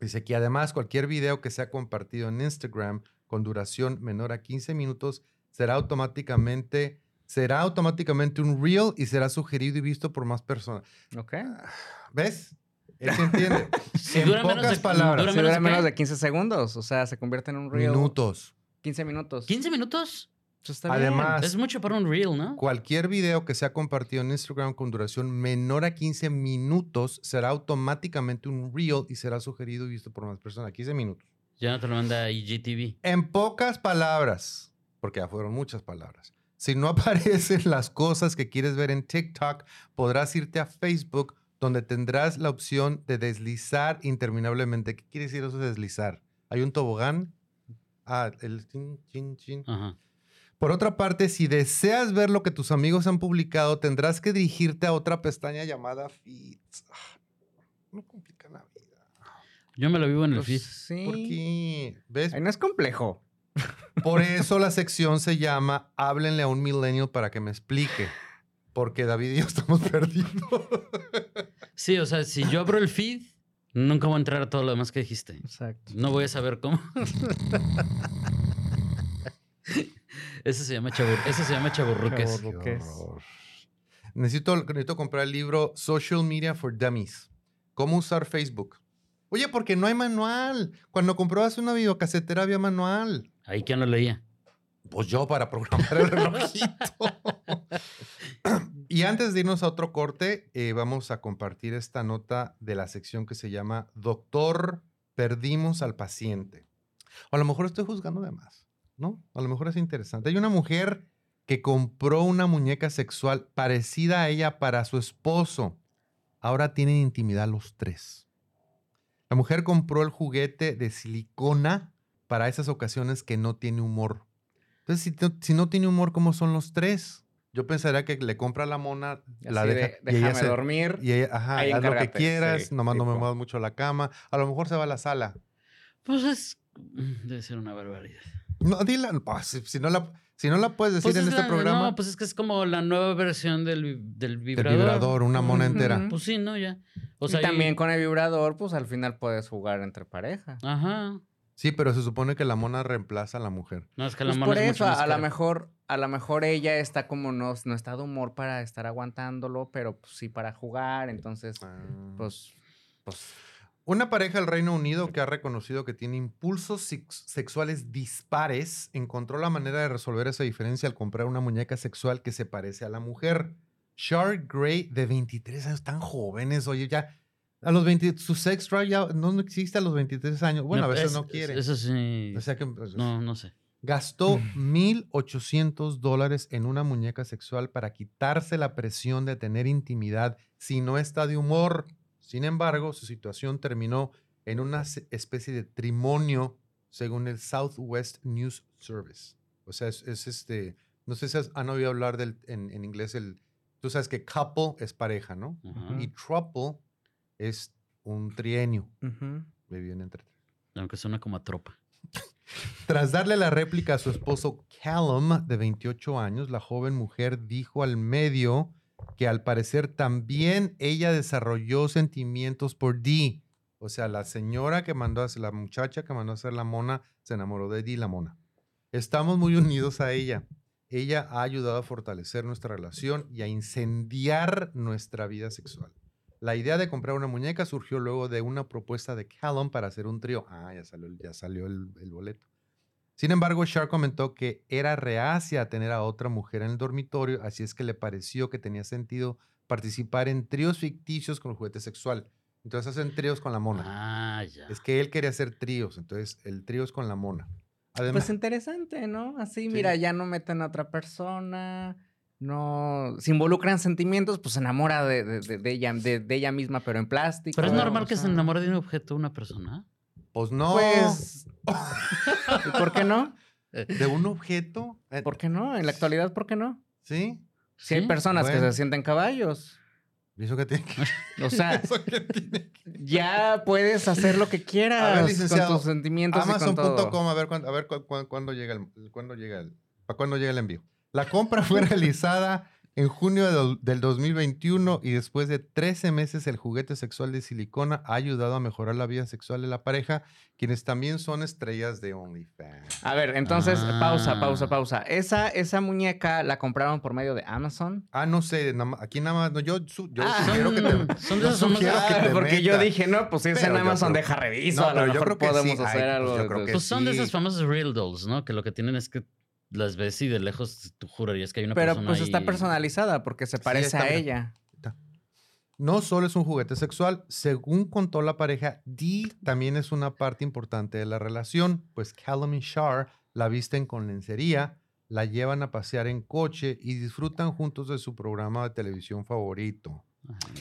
dice que además cualquier video que sea compartido en Instagram con duración menor a 15 minutos será automáticamente, será automáticamente un reel y será sugerido y visto por más personas. Ok. ¿Ves? Él se entiende. Si en dura menos pocas de- palabras. dura Se menos dura de menos de 15 segundos. O sea, se convierte en un reel. Minutos. 15 minutos. ¿15 minutos? Eso está bien. Además, Es mucho para un reel, ¿no? Cualquier video que sea compartido en Instagram con duración menor a 15 minutos será automáticamente un reel y será sugerido y visto por más personas. 15 minutos. Ya no te lo manda IGTV. En pocas palabras, porque ya fueron muchas palabras, si no aparecen las cosas que quieres ver en TikTok, podrás irte a Facebook donde tendrás la opción de deslizar interminablemente. ¿Qué quiere decir eso de deslizar? ¿Hay un tobogán? Ah, el chin, chin, chin. Ajá. Por otra parte, si deseas ver lo que tus amigos han publicado, tendrás que dirigirte a otra pestaña llamada Feeds. Ah, No complica la vida. Yo me lo vivo en el Pues, feed. sí. ¿Por qué? ¿Ves? Ay, no es complejo. Por eso la sección se llama Háblenle a un millennial para que me explique. Porque David y yo estamos perdidos. Sí, o sea, si yo abro el feed, nunca voy a entrar a todo lo demás que dijiste. Exacto. No voy a saber cómo. Ese se llama chabur, ese se llama chaburruques. Chaburru- Qué Qué horror. Necesito, necesito comprar el libro Social Media for Dummies. ¿Cómo usar Facebook? Oye, porque no hay manual. Cuando comprabas una videocasetera había manual. Ahí quién lo leía. Pues yo para programar el relojito. y antes de irnos a otro corte, eh, vamos a compartir esta nota de la sección que se llama Doctor, perdimos al paciente. O a lo mejor estoy juzgando de más, ¿no? A lo mejor es interesante. Hay una mujer que compró una muñeca sexual parecida a ella para su esposo. Ahora tienen intimidad los tres. La mujer compró el juguete de silicona para esas ocasiones que no tiene humor. Entonces, si, no- si no tiene humor, ¿cómo son los tres? Yo pensaría que le compra la mona, la Así deja, de, y ella déjame se- dormir. y ella, ajá, ahí haz lo que quieras, sí, nomás no me tipo. muevas mucho la cama. A lo mejor se va a la sala. Pues es. Debe ser una barbaridad. No, dila, pues, si, si no la, si no la puedes decir Pues en es este la- programa, No, pues es que es como la nueva versión del, del del vibrador. vibrador, una mona entera. Ujú. Pues sí, ¿no? Ya. O y sea, también y- con el vibrador, pues al final puedes jugar entre pareja. Ajá. Sí, pero se supone que la mona reemplaza a la mujer. No, es que Pues la mona por es eso, mucho más a lo mejor, a lo mejor ella está como no, no está de humor para estar aguantándolo, pero pues, sí para jugar, entonces, pues, pues, Una pareja del Reino Unido que ha reconocido que tiene impulsos sex- sexuales dispares encontró la manera de resolver esa diferencia al comprar una muñeca sexual que se parece a la mujer. Char Gray, de 23 años, tan jóvenes, oye, ya a los 20, su sex drive ya no existe a los 23 años. Bueno, a veces es- no quiere. Eso sí. o sea que pues, No, no sé. gastó 1.800 dólares en una muñeca sexual para quitarse la presión de tener intimidad si no está de humor. Sin embargo, su situación terminó en una especie de trimonio, según el Southwest News Service. O sea, es, es este, no sé si has- han oído hablar del, en, en inglés el Tú sabes que couple es pareja, ¿no? Y trouble es un trienio. Ujú. Me viene entre Aunque suena como a tropa. Tras darle la réplica a su esposo Callum, de 28 años, la joven mujer dijo al medio que al parecer también ella desarrolló sentimientos por Dee. O sea, la señora que mandó a hacer, la muchacha que mandó a hacer la mona, se enamoró de Dee, la mona. Estamos muy unidos a ella. Ella ha ayudado a fortalecer nuestra relación y a incendiar nuestra vida sexual. La idea de comprar una muñeca surgió luego de una propuesta de Callum para hacer un trío. Ah, ya salió, el- ya salió el, el boleto. Sin embargo, Shar comentó que era reacia a tener a otra mujer en el dormitorio, así es que le pareció que tenía sentido participar en tríos ficticios con el juguete sexual. Entonces hacen tríos con la mona. Ah, ya. Es que él quería hacer tríos, entonces el trío es con la mona. Además, Pues interesante, ¿no? Así, Sí. mira, ya no meten a otra persona, no se involucran sentimientos, pues se enamora de, de- de- de ella, de, de ella misma, pero en plástico. Pero es o normal que se sea, enamore de un objeto una persona. pues no, Pues, ¿y ¿por qué no? de un objeto. eh, ¿Por qué no? En la actualidad, ¿por qué no? Sí. Si hay personas que se sienten caballos. ¿Y eso qué tiene que O sea, eso qué tiene que- ya puedes hacer lo que quieras licenciado, con tus sentimientos. Amazon.com, a ver, cuándo, a ver cu- cu- cuándo llega el, cuándo llega el, ¿para cuándo llega el envío? La compra fue realizada en junio del- del 2021 y después de 13 meses el juguete sexual de silicona ha ayudado a mejorar la vida sexual de la pareja, quienes también son estrellas de OnlyFans. A ver, entonces, pausa, pausa, Ah. pausa. Esa, esa muñeca la compraron por medio de Amazon. Ah, no sé, aquí nada más, no, yo, su- yo Ah, sugiero que te... son- de que te Porque yo dije, no, pues si es en Amazon, creo- deja reviso. No, a lo pero yo mejor creo que podemos sí. Ay, hacer pues algo. Pues son de esas famosas real dolls, ¿no? Que lo que tienen es que las ves y de lejos tú jurarías que hay una Pero persona pues está personalizada porque se parece está a bien. ella. No solo es un juguete sexual, según contó la pareja, Dee también es una parte importante de la relación, pues Callum y Shar la visten con lencería, la llevan a pasear en coche y disfrutan juntos de su programa de televisión favorito.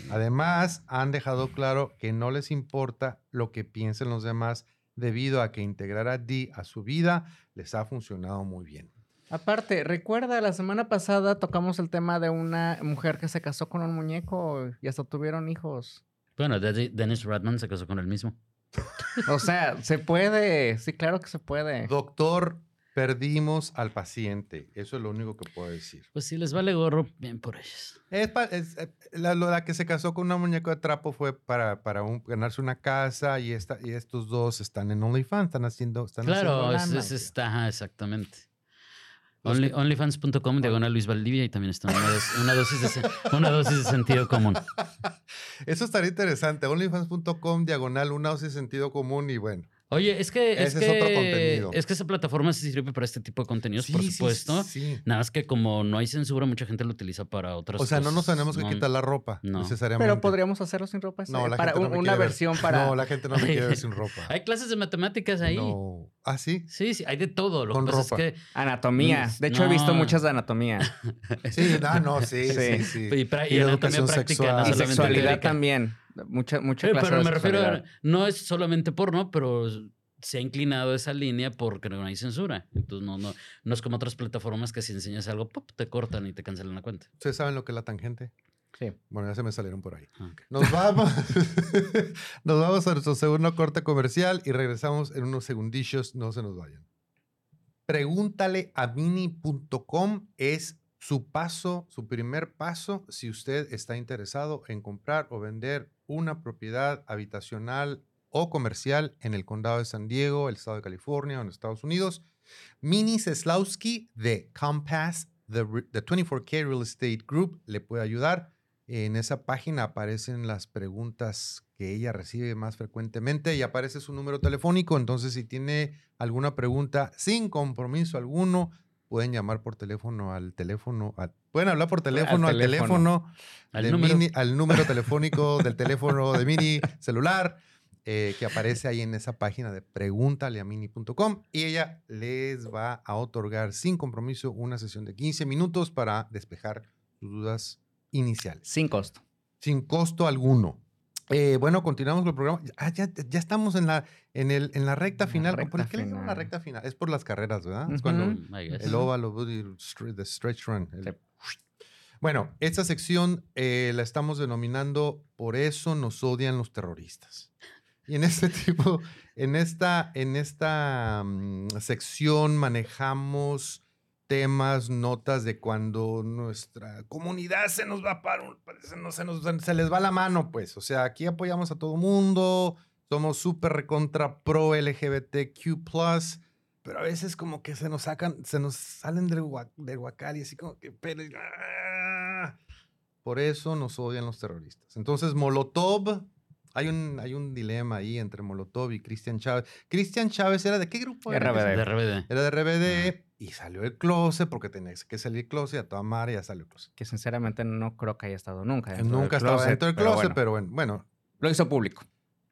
Además, han dejado claro que no les importa lo que piensen los demás debido a que integrar a Dee a su vida les ha funcionado muy bien. Aparte, recuerda, la semana pasada tocamos el tema de una mujer que se casó con un muñeco y hasta tuvieron hijos. Bueno, De- Dennis Rodman se casó con él mismo. O sea, se puede. Sí, claro que se puede. Doctor, perdimos al paciente. Eso es lo único que puedo decir. Pues si les vale gorro, bien por ellos. Es pa- es, eh, la, la que se casó con una muñeca de trapo fue para, para un- ganarse una casa y, esta, y estos dos están en OnlyFans, están haciendo... Están Claro, haciendo es, está, exactamente. Only- Onlyfans.com, diagonal Luis Valdivia, y también está una, dos- una dosis de, una dosis de sentido común. Eso estaría interesante. OnlyFans.com, diagonal, una dosis de sentido común y bueno. Oye, es que, es que, otro contenido. es que esa plataforma sí sirve para este tipo de contenidos, por Sí, supuesto. sí. Nada más que como no hay censura, mucha gente lo utiliza para otras O sea, no nos cosas. tenemos que No- quitar la ropa no. necesariamente. Pero podríamos hacerlo sin ropa. No, la para gente no una quiere ver. versión para. No, la gente no me quiere ver sin ropa. Hay clases de matemáticas ahí. No. ¿Ah, sí? Sí, sí, hay de todo. Lo Con que pasa ropa. es que. Anatomía. Mm, De hecho, he visto no. muchas de anatomía. Sí, ah, no, sí, sí, Sí. sí. Y, y Y anatomía educación práctica, sexual. no y sexualidad también. Mucha, mucha clase pero de me refiero a, no es solamente porno, pero se ha inclinado esa línea porque no hay censura. Entonces no, no, no es como otras plataformas que si enseñas algo, ¡pop! te cortan y te cancelan la cuenta. ¿Ustedes saben lo que es la tangente? Sí. Bueno, ya se me salieron por ahí. Ah. Nos vamos. nos vamos a nuestro segundo corte comercial y regresamos en unos segundillos. No se nos vayan. Pregúntale a mini.com es su paso, su primer paso si usted está interesado en comprar o vender una propiedad habitacional o comercial en el condado de San Diego, el estado de California o en Estados Unidos. Mini Seslowski de Compass, the, the 24K Real Estate Group, le puede ayudar. En esa página aparecen las preguntas que ella recibe más frecuentemente y aparece su número telefónico. Entonces, si tiene alguna pregunta sin compromiso alguno, pueden llamar por teléfono al teléfono. pueden hablar por teléfono al, teléfono. teléfono, Al número. Mini- al número telefónico del teléfono de Mini celular eh, que aparece ahí en esa página de pregúntaleamini.com y ella les va a otorgar sin compromiso una sesión de 15 minutos para despejar sus dudas iniciales, Sin costo. sin costo alguno. Eh, bueno, continuamos con el programa. Ah, ya, ya estamos en la, en el, en la recta la final. recta ¿Por qué le llaman la recta final? Es por las carreras, ¿verdad? Es cuando guess. el óvalo, the stretch run. el- Sí. Bueno, esta sección eh, la estamos denominando Por eso nos odian los terroristas. Y en este tipo, en esta, en esta mm, sección manejamos temas, notas de cuando nuestra comunidad se nos va para un, se, nos- se nos- se les va la mano, pues. O sea, aquí apoyamos a todo mundo, somos súper recontra pro LGBTQ+, pero a veces como que se nos sacan, se nos salen del, del guacal y así como que... pero- ¡ah! Por eso nos odian los terroristas. Entonces, Molotov, hay un, hay un dilema ahí entre Molotov y Cristian Chávez. Cristian Chávez era de qué grupo era? RBD. De RBD. Era de RBD y salió del closet porque tenía que salir del closet y a toda madre ya salió del closet. Que sinceramente no creo que haya estado nunca. dentro Nunca del estaba closet, dentro del pero closet, bueno, pero bueno, bueno, Lo hizo público.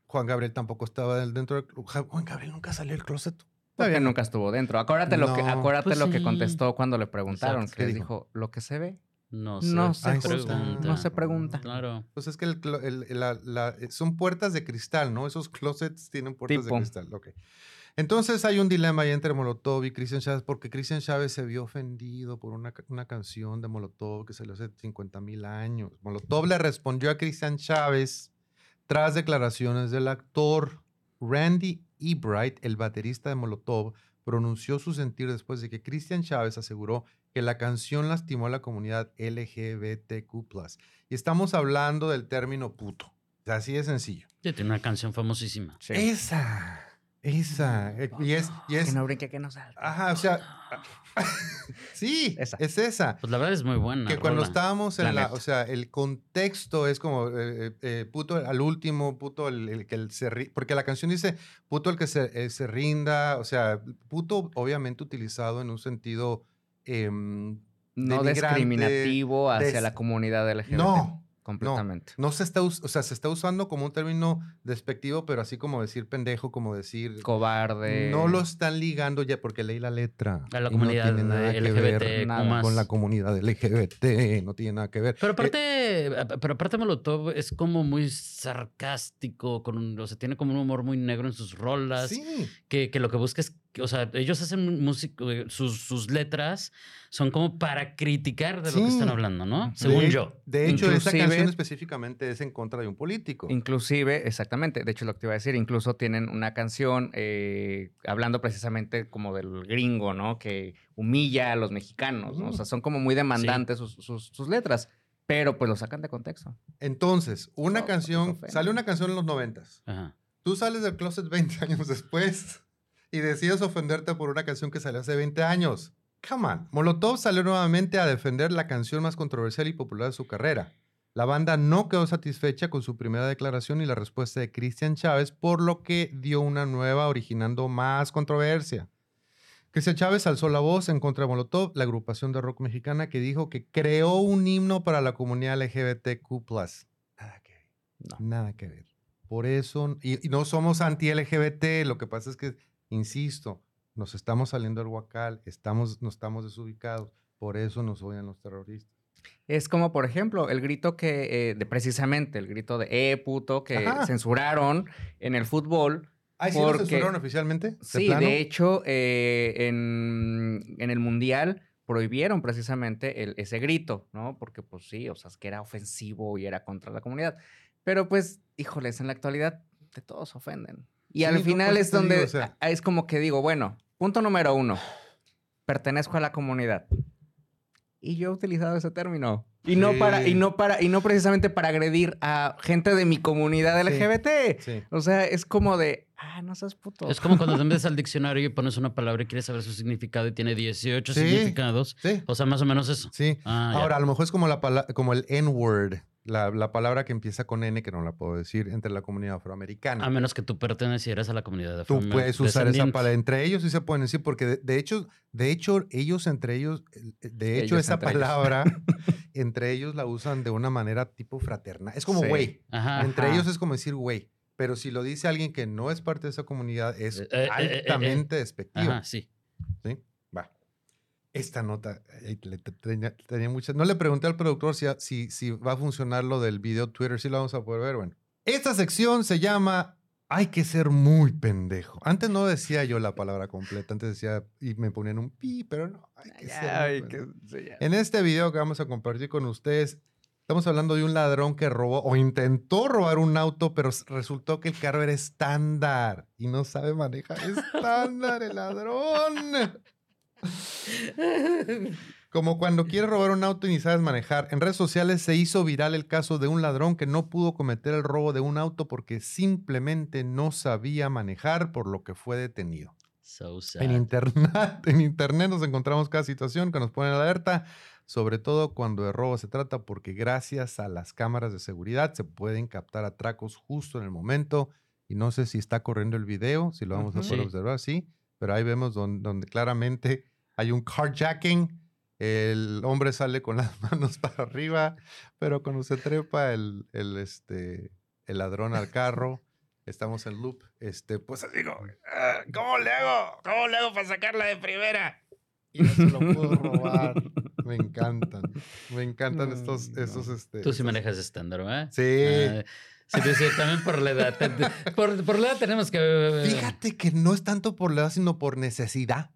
Juan Gabriel tampoco estaba dentro del Ja- Juan Gabriel nunca salió del closet. Todavía nunca estuvo dentro. Acuérdate lo que, acuérdate pues lo que contestó cuando le preguntaron. Exacto. Que ¿Qué les dijo, lo que se ve. No se, No se pregunta. no se pregunta. Claro. Pues es que el clo- el- la- la- son puertas de cristal, ¿no? Esos closets tienen puertas Tipo. de cristal. Ok. Entonces hay un dilema ahí entre Molotov y Cristian Chávez porque Cristian Chávez se vio ofendido por una, una canción de Molotov que salió hace 50 mil años. Molotov le respondió a Cristian Chávez tras declaraciones del actor Randy Ebright, el baterista de Molotov, pronunció su sentir después de que Cristian Chávez aseguró que la canción lastimó a la comunidad LGBTQ+. Y estamos hablando del término puto. Así de sencillo. Sí, tiene una canción famosísima. Sí. Esa, esa. eh, Y es, y es Que no brinque, que no salga. ajá, o sea, sí, Esa. es esa. Pues la verdad es muy buena. Que cuando estábamos en la, o sea, el contexto es como eh, eh, puto al último, puto el, el que el se ri- porque la canción dice puto el que se, eh, se rinda, o sea, puto obviamente utilizado en un sentido em, no discriminativo hacia des- la comunidad LGBT. no, completamente. no se está, o sea, se está usando como un término despectivo, pero así como decir pendejo, como decir Cobarde. no lo están ligando ya porque leí la letra. A la no comunidad tiene nada que ver LGBT nada. más. con la comunidad LGBT, no tiene nada que ver. Pero Eh, aparte, pero aparte Molotov es como muy sarcástico, con un- o sea, tiene como un humor muy negro en sus rolas, sí. que, que lo que busca es, que, o sea, ellos hacen música, eh, sus, sus letras son como para criticar de lo que Sí. están hablando, ¿no? De- Según yo. De hecho, esa Inclusive- canción específicamente es en contra de un político. Inclusive, exactamente, de hecho lo que te iba a decir, incluso tienen una canción eh, hablando precisamente como del gringo, ¿no? Que humilla a los mexicanos, ¿no? O sea, son como muy demandantes sus, sus- sus letras, pero pues lo sacan de contexto. Entonces, una No, canción, ofende. sale una canción en los noventas. Ajá. Tú sales del closet 20 años después y decides ofenderte por una canción que salió hace 20 años. Come on. Molotov salió nuevamente a defender la canción más controversial y popular de su carrera. La banda no quedó satisfecha con su primera declaración y la respuesta de Cristian Chávez, por lo que dio una nueva originando más controversia. Cristian Chávez alzó la voz en contra de Molotov, la agrupación de rock mexicana que dijo que creó un himno para la comunidad LGBTQ+. Nada que ver. No. Nada que ver. Por eso, y, y no somos anti-LGBT, lo que pasa es que, insisto, nos estamos saliendo del huacal, estamos, no estamos desubicados, por eso nos odian los terroristas. Es como, por ejemplo, el grito que, eh, de precisamente, el grito de eh, puto, que Ajá. censuraron en el fútbol. ¿Ah, sí lo Porque- censuraron oficialmente? ¿De Sí, plano? de hecho, eh, en, en el Mundial prohibieron precisamente el- ese grito, ¿no? Porque, pues sí, o sea, es que era ofensivo y era contra la comunidad. Pero, pues, híjoles, en la actualidad de todos ofenden. Y Sí, al no, final por es donde digo, o sea. a- es como que digo, bueno, punto número uno, pertenezco a la comunidad. Y yo he utilizado ese término. Y no para, y Sí. no para, y no precisamente para agredir a gente de mi comunidad Sí. LGBT. Sí. O sea, es como de, ah, no seas puto. Es como cuando te metes al diccionario y pones una palabra y quieres saber su significado y tiene 18 Sí. significados. Sí, O sea, más o menos eso. sí. Ah, ya. Ahora, a lo mejor es como, la como el N-word, la, la palabra que empieza con N, que no la puedo decir, entre la comunidad afroamericana. A menos que tú pertenecieras a la comunidad Tú afro- puedes usar esa palabra. Entre ellos sí se pueden decir, porque de, de hecho, de hecho, ellos entre ellos, eh, de hecho, Ellos esa entre ellos. palabra, entre ellos la usan de una manera tipo fraternal. Es como Sí. güey. Ajá. Entre Ajá. ellos es como decir güey. Pero si lo dice alguien que no es parte de esa comunidad, es Eh, eh, eh, eh, eh. altamente despectivo. Ajá, sí. ¿sí? Esta nota eh, tenía, muchas. No le pregunté al productor si, si, si va a funcionar lo del video Twitter, si lo vamos a poder ver. Bueno, esta sección se llama hay que ser muy pendejo. Antes no decía yo la palabra completa, antes decía y me ponían un pi, pero no, hay que ser. Ya, muy ay, pendejo. que-. En este video que vamos a compartir con ustedes, estamos hablando de un ladrón que robó o intentó robar un auto, pero resultó que el carro era estándar y no sabe manejar estándar el ladrón. Como cuando quieres robar un auto y ni sabes manejar. En redes sociales se hizo viral el caso de un ladrón que no pudo cometer el robo de un auto porque simplemente no sabía manejar, por lo que fue detenido. So sad. En internet, en internet nos encontramos cada situación que nos pone en alerta, sobre todo cuando de robo se trata, porque gracias a las cámaras de seguridad se pueden captar atracos justo en el momento. Y no sé si está corriendo el video, si lo vamos a Ujú. poder Sí. observar, sí, pero ahí vemos don- donde, claramente hay un carjacking. El hombre sale con las manos para arriba, pero cuando se trepa el, el, este, el ladrón al carro, estamos en loop, este, pues como, "Ah, ¿cómo le hago? ¿Cómo le hago para sacarla de primera? Y no se lo puedo robar. Me encantan. Me encantan estos, No, estos, no. este. Tú sí estos- manejas estándar, ¿verdad? Sí. Ah, sí, sí, también por la edad. Por, por la edad tenemos que... Fíjate que no es tanto por la edad, sino por necesidad.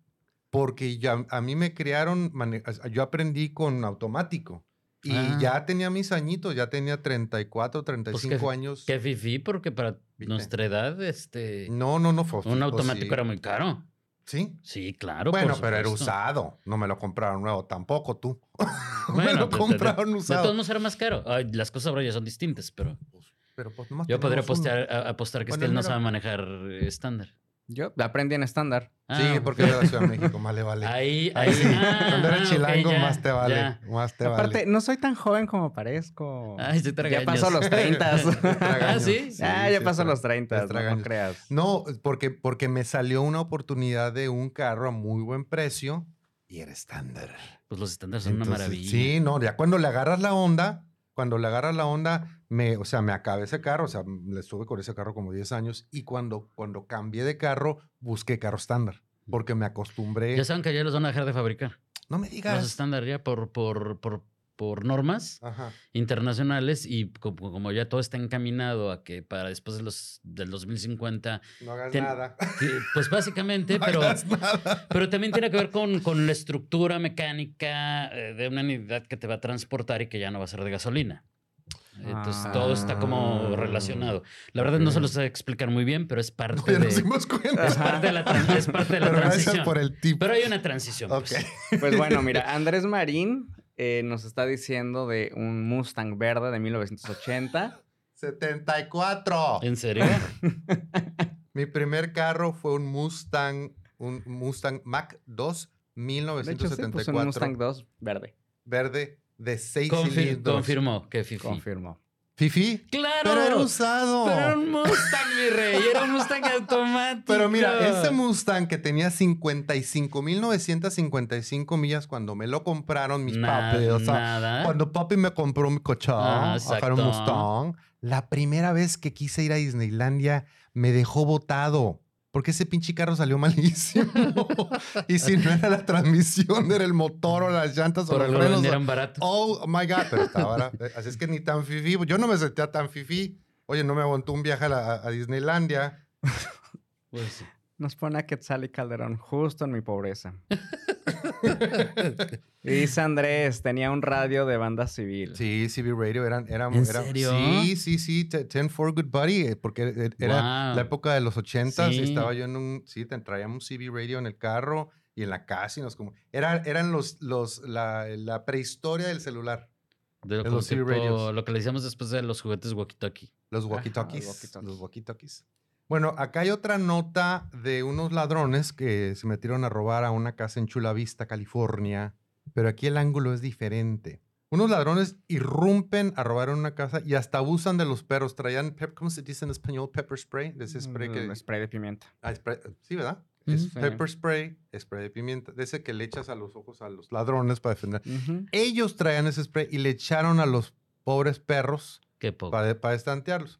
Porque ya, a mí me criaron, mane- yo aprendí con automático. Y Ah. ya tenía mis añitos, ya tenía 34, 35 qué- años. Qué fifí, porque para ¿Viste? nuestra edad, este... No, no, no fue. un fue- automático sí. era muy caro. Sí. Sí, claro. Bueno, pero era usado. No me lo compraron nuevo tampoco tú. me Bueno, lo de- de- compraron De usado. todos modos era más caro. Ay, las cosas ahora ya son distintas, pero Pero pues nomás yo podría tenemos uno. apostar, apostar que Bueno, este él no sabe manejar estándar. Yo aprendí en estándar. Sí, Ah, porque era de la Ciudad de México, más le vale. Ahí, Ahí ahí. sí. ah, Cuando ah, eres chilango, ya, más te vale. ya. Más te Aparte, vale. no soy tan joven como parezco. Ay, sí, ya pasó los 30. Ah, sí. ya, Sí, ya sí, pasó los 30, es no, no creas. No, porque, porque me salió una oportunidad de un carro a muy buen precio y era estándar. Pues los estándares son una maravilla. Sí, no, ya cuando le agarras la onda, cuando le agarras la onda, me, o sea, me acabé ese carro, o sea, le estuve con ese carro como 10 años y cuando, cuando cambié de carro, busqué carro estándar porque me acostumbré. Ya saben que ya los van a dejar de fabricar. No me Los digas. estándar ya por, por, por, por normas Ajá. internacionales y como, como ya todo está encaminado a que para después de los, del 2050, No hagas Ten- nada. que, pues básicamente, No pero, nada. pero también tiene que ver con, con la estructura mecánica eh, de una unidad que te va a transportar y que ya no va a ser de gasolina. Entonces todo está como Ah. relacionado. La verdad no se lo sé explicar muy bien, pero es parte No, ya de, nos dimos cuenta. es parte de la, es parte de la Pero transición. por el tip. Pero hay una transición. Pues. Pues bueno, mira, Andrés Marín eh, nos está diciendo de un Mustang verde de 1980. 74. ¿En serio? Mi primer carro fue un Mustang, un Mustang Mac 2 De hecho, sí, pues 1974. un Mustang 2 verde. Verde de 6 Confir- cilindros. confirmó que Fifi. Confirmo. Fifi. ¡Claro! Pero era usado. Pero era un Mustang, mi rey. Era un Mustang automático. Pero mira, ese Mustang que tenía 55.955 millas cuando me lo compraron mis Na- papis. O sea, nada. cuando papi me compró mi coche, Ah, ajá, un. Mustang, la primera vez que quise ir a Disneylandia me dejó botado. Porque ese pinche carro salió malísimo. y si no era la transmisión, era el motor o las llantas Por o los lo frenos. vendieron barato. Oh my God, pero estaba ahora. Así es que ni tan fifi. Yo no me sentía tan fifi. Oye, no me aguantó un viaje a, la- a Disneylandia. Pues sí. Nos pone a Quetzal y Calderón justo en mi pobreza. y dice Andrés, tenía un radio de banda civil. Sí, CB Radio eran, eran, ¿En era- serio? Sí, sí, sí. te- Ten for Good Buddy, eh, porque e- era Wow. la época de los 80 y Sí. estaba yo en un. Sí, te traíamos un CB Radio en el carro y en la casa y nos como. Era, eran los, los, la, la prehistoria del celular. De lo, De los tipo- CB radios. lo que le decíamos después de los juguetes walkie-talkie. Los walkie-talkies. los walkie-talkies. Bueno, acá hay otra nota de unos ladrones que se metieron a robar a una casa en Chula Vista, California. Pero aquí el ángulo es diferente. Unos ladrones irrumpen a robar en una casa y hasta abusan de los perros. Traían, pep- ¿cómo se dice en español? Pepper spray. De ese spray que... Mm, spray de pimienta. Ah, spray- Sí, ¿verdad? Es pepper spray, spray de pimienta. De ese que le echas a los ojos a los ladrones para defender. Ellos traían ese spray y le echaron a los pobres perros Qué poco. para, para estantearlos.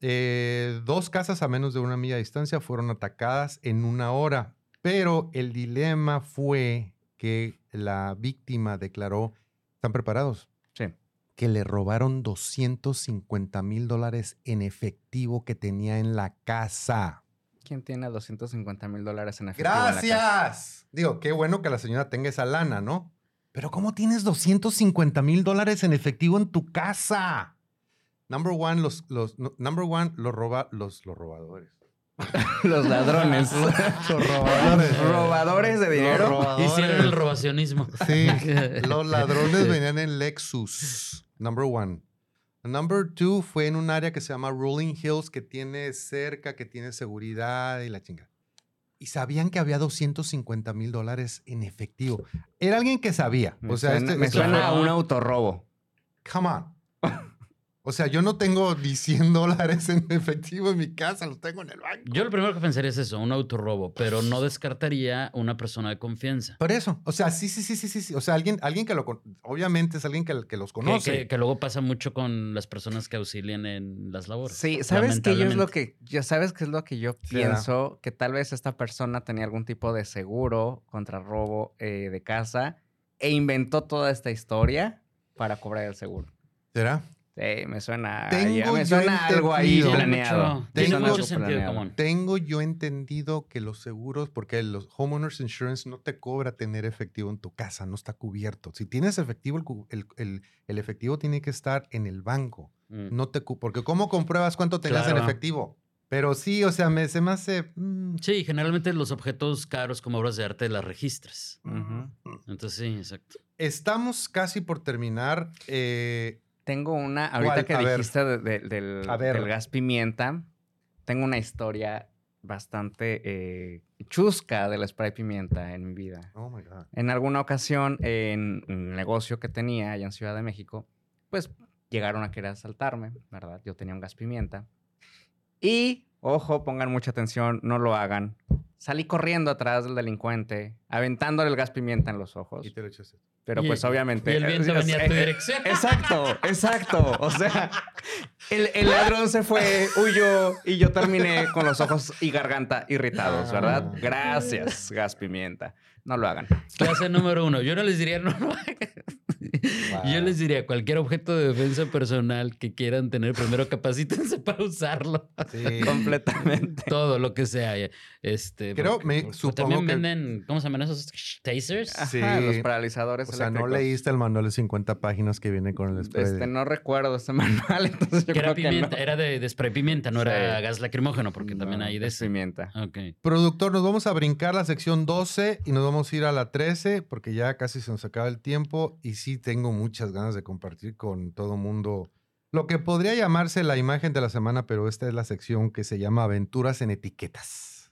Eh, dos casas a menos de una milla de distancia fueron atacadas en una hora, pero el dilema fue que la víctima declaró, ¿están preparados? Sí. que le robaron 250 mil dólares en efectivo que tenía en la casa. ¿Quién tiene 250 mil dólares en efectivo? en la casa? Gracias. Digo, qué bueno que la señora tenga esa lana, ¿no? Pero ¿cómo tienes 250 mil dólares en efectivo en tu casa? Number one, los, los, no, number one, los, roba, los, los robadores. Los ladrones. Los robadores. Robadores de dinero. robadores. Hicieron el robacionismo. Sí, los ladrones venían en Lexus. Number one. Number two fue en un área que se llama Rolling Hills, que tiene cerca, que tiene seguridad y la chinga. Y sabían que había 250 mil dólares en efectivo. Era alguien que sabía. Me O sea, suena, este- me esto suena fue- a un autorrobo. Come on. O sea, yo no tengo ni 100 dólares en efectivo en mi casa, los tengo en el banco. Yo lo primero que pensaría es eso, un autorrobo, pero no descartaría una persona de confianza. Por eso, o sea, sí, sí, sí, sí, sí. O sea, alguien, alguien que lo, obviamente es alguien que, que los Que, conoce. que- que luego pasa mucho con las personas que auxilian en las labores. Sí, ¿sabes qué? Yo es lo que, ya sabes qué es lo que yo pienso, que tal vez esta persona tenía algún tipo de seguro contra robo eh, de casa e inventó toda esta historia para cobrar el seguro. ¿Será? Sí, me suena, Tengo ya me yo suena algo ahí planeado. suena mucho sentido planeado. común. Tengo yo entendido que los seguros, porque los homeowners insurance no te cobra tener efectivo en tu casa, no está cubierto. Si tienes efectivo, el, cu- el- el- el efectivo tiene que estar en el banco. Mm. No te porque ¿cómo compruebas cuánto tengas en Claro. efectivo? Pero sí, o sea, me, se me hace... mm, Sí, generalmente los objetos caros como obras de arte las registras. Ujú. Entonces sí, exacto. Estamos casi por terminar. eh, Tengo una, ahorita ¿Cuál? que A dijiste de- de- del, A del gas pimienta, tengo una historia bastante eh, chusca del spray pimienta en mi vida. oh my God. En alguna ocasión, en un negocio que tenía allá en Ciudad de México, pues llegaron a querer asaltarme, ¿verdad? Yo tenía un gas pimienta. Y, ojo, pongan mucha atención, no lo hagan. Salí corriendo atrás del delincuente, aventándole el gas pimienta en los ojos. Y te lo echaste. Pero Y- pues obviamente... Y el viento eh, venía a tu eh, dirección. Exacto, exacto. O sea, el, el ladrón se fue, huyó y yo terminé con los ojos y garganta irritados, ¿verdad? Ah. Gracias, gas pimienta. No lo hagan. Clase número uno. Yo no les diría no lo hagan. Yo les diría cualquier objeto de defensa personal que quieran tener, primero capacítense para usarlo. Sí. Completamente. Todo lo que sea. Este, Creo, porque, me- supongo también que- venden, ¿cómo se llaman esos? Tasers. Sí. Ajá, los paralizadores O sea, no leíste el manual de 50 páginas que viene con el spray. Este, no recuerdo este manual, entonces yo que era creo que pimienta, no. era de, de spray pimienta, no era gas lacrimógeno, porque también hay de pimienta. Ok. Productor, nos vamos a brincar la sección 12 y nos vamos a ir a la 13 porque ya casi se nos acaba el tiempo y sí tengo muchas ganas de compartir con todo mundo lo que podría llamarse la imagen de la semana, pero esta es la sección que se llama Aventuras en Etiquetas.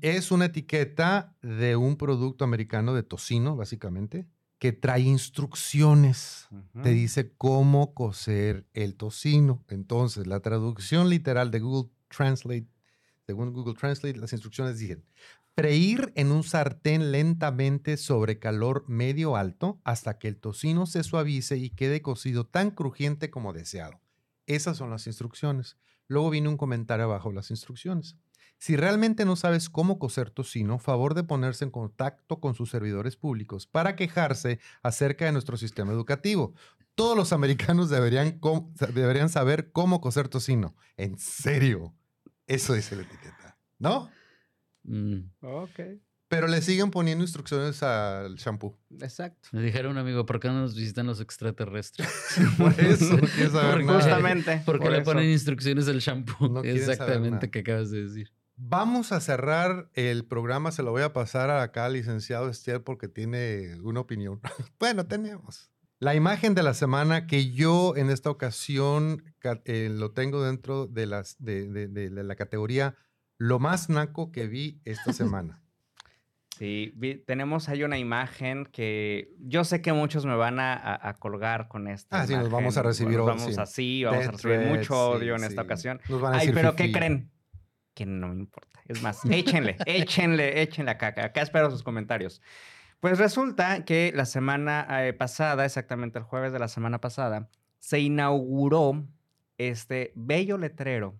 Es una etiqueta de un producto americano de tocino, básicamente, que trae instrucciones. Te dice cómo cocer el tocino. Entonces, la traducción literal de Google Translate, según Google Translate, las instrucciones dicen, freír en un sartén lentamente sobre calor medio alto hasta que el tocino se suavice y quede cocido tan crujiente como deseado. Esas son las instrucciones. Luego viene un comentario abajo de las instrucciones. Si realmente no sabes cómo cocer tocino, favor de ponerse en contacto con sus servidores públicos para quejarse acerca de nuestro sistema educativo. Todos los americanos deberían, deberían saber cómo cocer tocino. En serio. Eso dice la etiqueta. ¿No? Mm. Ok. Pero le siguen poniendo instrucciones al shampoo. Exacto. Me dijeron, amigo, ¿por qué no nos visitan los extraterrestres? Por eso no saber Porque- nada. Justamente. Porque por le eso. ponen instrucciones al shampoo. No Exactamente que acabas de decir. Vamos a cerrar el programa. Se lo voy a pasar acá al licenciado Estiel porque tiene una opinión. bueno, tenemos. La imagen de la semana que yo en esta ocasión ca- eh, lo tengo dentro de, las, de, de- de- de la categoría lo más naco que vi esta semana. Sí, vi- tenemos ahí una imagen que yo sé que muchos me van a, a- a colgar con esta. Ah, sí, nos vamos a recibir Nos Vamos sí. así, vamos a recibir mucho odio sí, en esta sí. ocasión. Nos van a Ay, decir pero ¿qué creen? Que no me importa. Es más, échenle, échenle, échenle acá. Acá espero sus comentarios. Pues resulta que la semana eh, pasada, exactamente el jueves de la semana pasada, se inauguró este bello letrero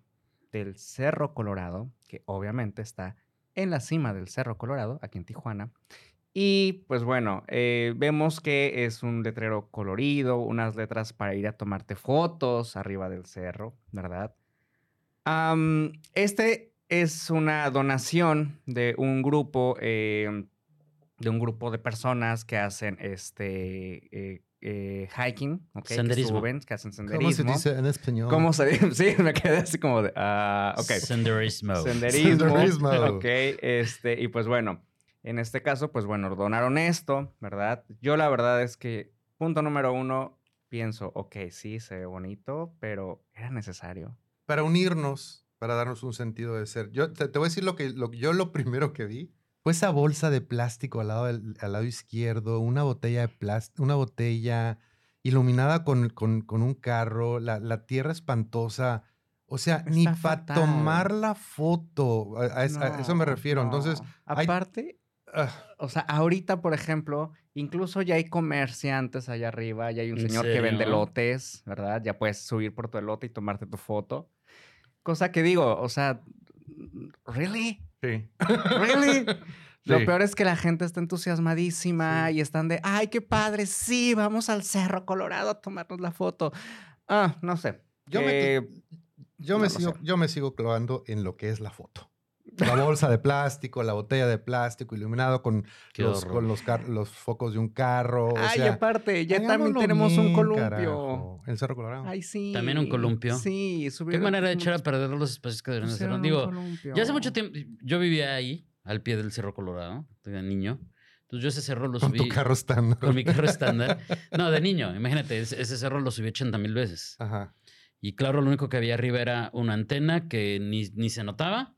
del Cerro Colorado, que obviamente está en la cima del Cerro Colorado, aquí en Tijuana. Y pues bueno, eh, vemos que es un letrero colorido, unas letras para ir a tomarte fotos arriba del cerro, ¿verdad? Este es una donación de un grupo, eh, de un grupo de personas que hacen este eh, eh, hiking, ¿ok? Que Senderismo. suben, que hacen ¿Cómo senderismo. se dice en español? ¿Cómo se dice? Sí, me quedé así como de, ah, ok. Senderismo. Senderismo. Senderismo. Ok, este, y pues bueno, en este caso, pues bueno, donaron esto, ¿verdad? Yo la verdad es que, punto número uno, pienso, ok, sí, se ve bonito, pero era necesario. Para unirnos, para darnos un sentido de ser. Yo te, te voy a decir lo que, lo que yo lo primero que vi fue esa bolsa de plástico al lado, del- al lado izquierdo, una botella de plástico, una botella iluminada con, con- con un carro, la, la tierra espantosa. O sea, ni para tomar la foto. A, a es- a eso me refiero. Entonces, no. aparte, ah, o sea, ahorita, por ejemplo, incluso ya hay comerciantes allá arriba, ya hay un ¿En señor que vende elotes, ¿verdad? Ya puedes subir por tu elote y tomarte tu foto. Cosa que digo, o sea, ¿really? Sí. ¿Really? Lo peor es que la gente está entusiasmadísima y están de, ay, qué padre, sí, vamos al Cerro Colorado a tomarnos la foto. Ah, no sé. Yo me, Eh, yo, no me sigo, yo me sigo clavando en lo que es la foto. La bolsa de plástico, la botella de plástico iluminado con, Qué los, con los, car- los focos de un carro. O ay, sea, aparte, ya también tenemos un bien, columpio. carajo. El Cerro Colorado. Ay, sí. También un columpio. Sí, Qué subieron manera de echar a perder los espacios que deberían un Digo, columpio. ya hace mucho tiempo, yo vivía ahí, al pie del Cerro Colorado, de niño. Entonces yo ese cerro lo con subí tu carro estándar. con mi carro estándar. No, de niño, imagínate, ese, ese cerro lo subí 80 mil veces. Ajá. Y claro, lo único que había arriba era una antena que ni, ni se notaba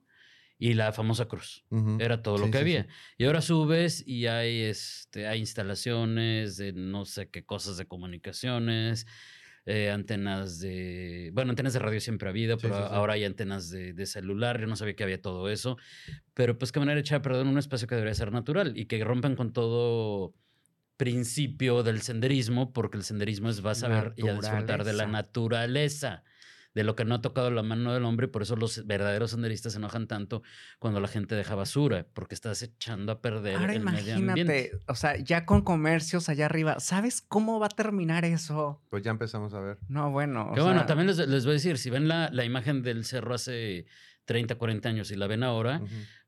y la famosa cruz. Era todo lo que sí, había. sí. Y ahora subes y hay, este, hay instalaciones de no sé qué cosas de comunicaciones, eh, antenas de... Bueno, antenas de radio siempre ha habido, pero ahora hay antenas de, de celular. Yo no sabía que había todo eso. Pero pues qué manera de echar a perder un espacio que debería ser natural y que rompan con todo principio del senderismo, porque el senderismo es vas a ver y a disfrutar de la Naturaleza. De lo que no ha tocado la mano del hombre, y por eso los verdaderos senderistas se enojan tanto cuando la gente deja basura, porque estás echando a perder Ahora el medio ambiente. imagínate, o sea, ya con comercios allá arriba, ¿sabes cómo va a terminar eso? Pues ya empezamos a ver. No, bueno. o Que bueno, sea, también les, les voy a decir, si ven la, la imagen del cerro hace 30, 40 años y la ven ahora,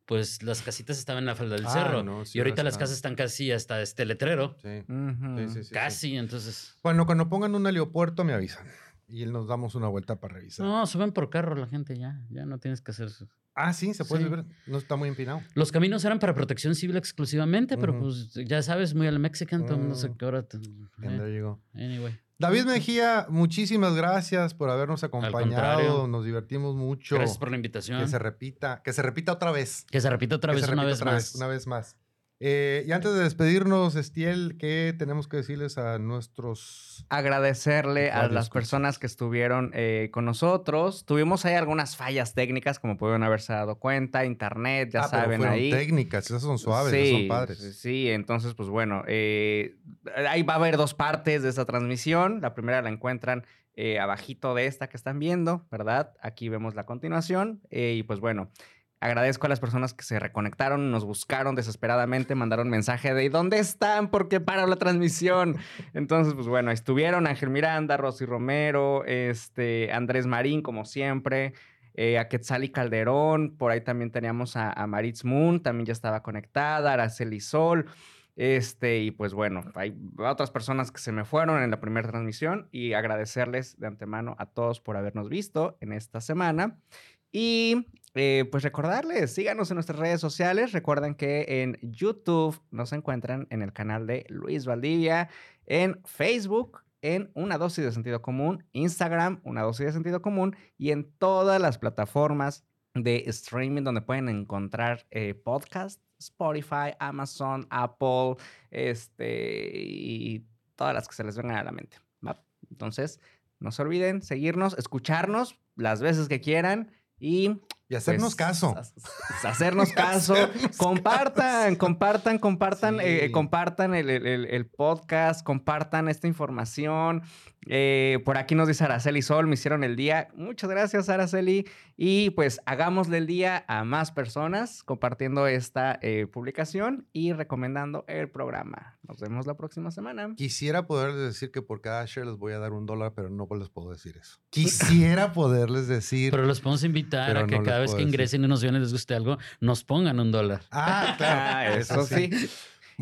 pues las casitas estaban en la falda del Ah, cerro. no, sí, y ahorita las casas están casi hasta este letrero. Sí. Sí, sí, sí, sí. casi, entonces... Bueno, cuando pongan un heliopuerto me avisan. Y nos damos una vuelta para revisar. No, suben por carro la gente ya. Ya no tienes que hacer... eso. Ah, sí, se puede Sí. ver. No está muy empinado. Los caminos eran para protección civil exclusivamente, pero pues ya sabes, muy al mexican, todo el mundo se Mm. que ahora... te- eh, go. Anyway. David Mejía, muchísimas gracias por habernos acompañado. Nos divertimos mucho. Gracias por la invitación. Que se repita, que se repita otra vez. Que se repita otra Que vez, una vez otra más. una vez más. Eh, y antes de despedirnos, Estiel, ¿qué tenemos que decirles a nuestros... agradecerle a las personas que estuvieron eh, con nosotros. Tuvimos ahí algunas fallas técnicas, como pudieron haberse dado cuenta, internet, ya Ah, pero saben fueron ahí. técnicas, esas son suaves, esas son padres. Sí, entonces, pues bueno, eh, ahí va a haber dos partes de esta transmisión. La primera la encuentran abajito de esta que están viendo, ¿verdad? Aquí vemos la continuación. y pues bueno, agradezco a las personas que se reconectaron, nos buscaron desesperadamente, mandaron mensaje de ¿dónde están? ¿Por qué paró la transmisión? Entonces, pues bueno, estuvieron Ángel Miranda, Rosy Romero, este, Andrés Marín, como siempre eh, a Quetzali Calderón, por ahí también teníamos a, a Maritz Moon, también ya estaba conectada, Araceli Sol, este, y pues bueno, hay otras personas que se me fueron en la primera transmisión y agradecerles de antemano a todos por habernos visto en esta semana. Y eh, pues recordarles, síganos en nuestras redes sociales. Recuerden que en YouTube nos encuentran en el canal de Luis Valdivia, en Facebook, en Una Dosis de Sentido Común, Instagram, Una Dosis de Sentido Común y en todas las plataformas de streaming donde pueden encontrar eh, podcasts, Spotify, Amazon, Apple, este, y todas las que se les vengan a la mente. Entonces, no se olviden seguirnos, escucharnos las veces que quieran y Y hacernos pues, caso. ha- ha- Hacernos caso. Hacernos compartan, compartan, compartan, eh, compartan el- el podcast, compartan esta información. Eh, por aquí nos dice Araceli Sol, me hicieron el día. Muchas gracias, Araceli. Y pues hagámosle el día a más personas compartiendo esta eh, publicación y recomendando el programa. Nos vemos la próxima semana. Quisiera poderles decir que por cada share les voy a dar un dólar, pero no les puedo decir eso. Quisiera poderles decir. Pero los podemos invitar a que no cada vez que ingresen y nos vean y les guste algo, nos pongan un dólar. Ah, claro. Ah, eso sí.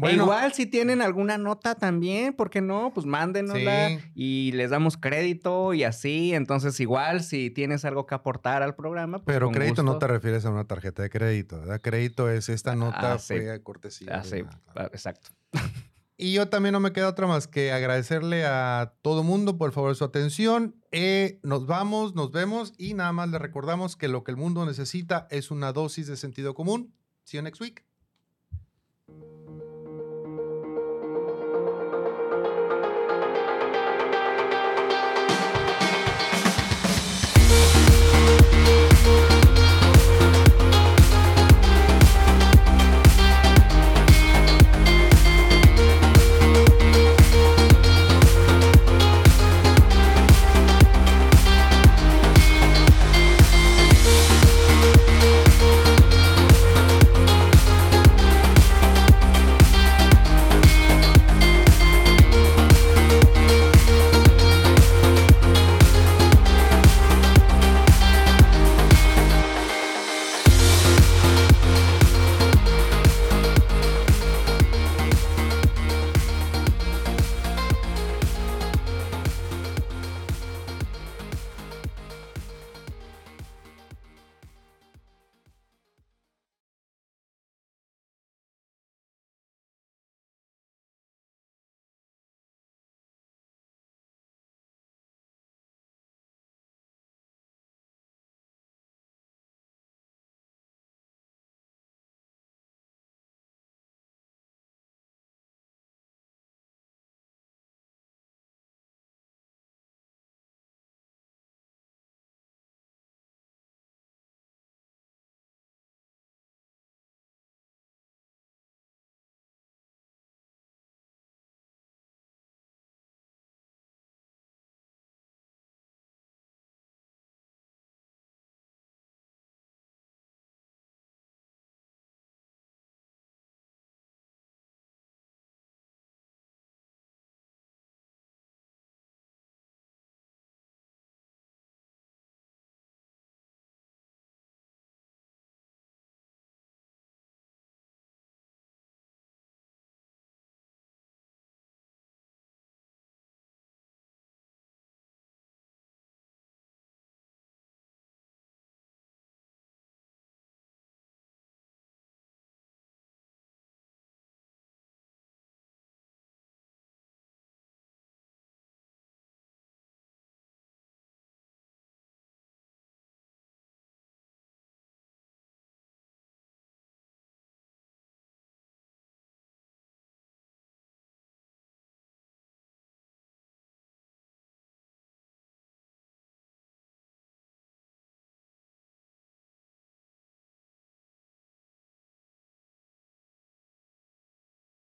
E igual si tienen alguna nota también, ¿por qué no? Pues mándenosla Sí. y les damos crédito y así. Entonces, igual si tienes algo que aportar al programa. pues, pero con crédito no te refieres a una tarjeta de crédito, ¿verdad? Crédito es esta nota Ah, sí. fue a cortesía. Ah, de sí, una- ah, exacto. Y yo también no me queda otra más que agradecerle a todo mundo por favor su atención. Eh, nos vamos, nos vemos y nada más le recordamos que lo que el mundo necesita es una dosis de sentido común. See you next week.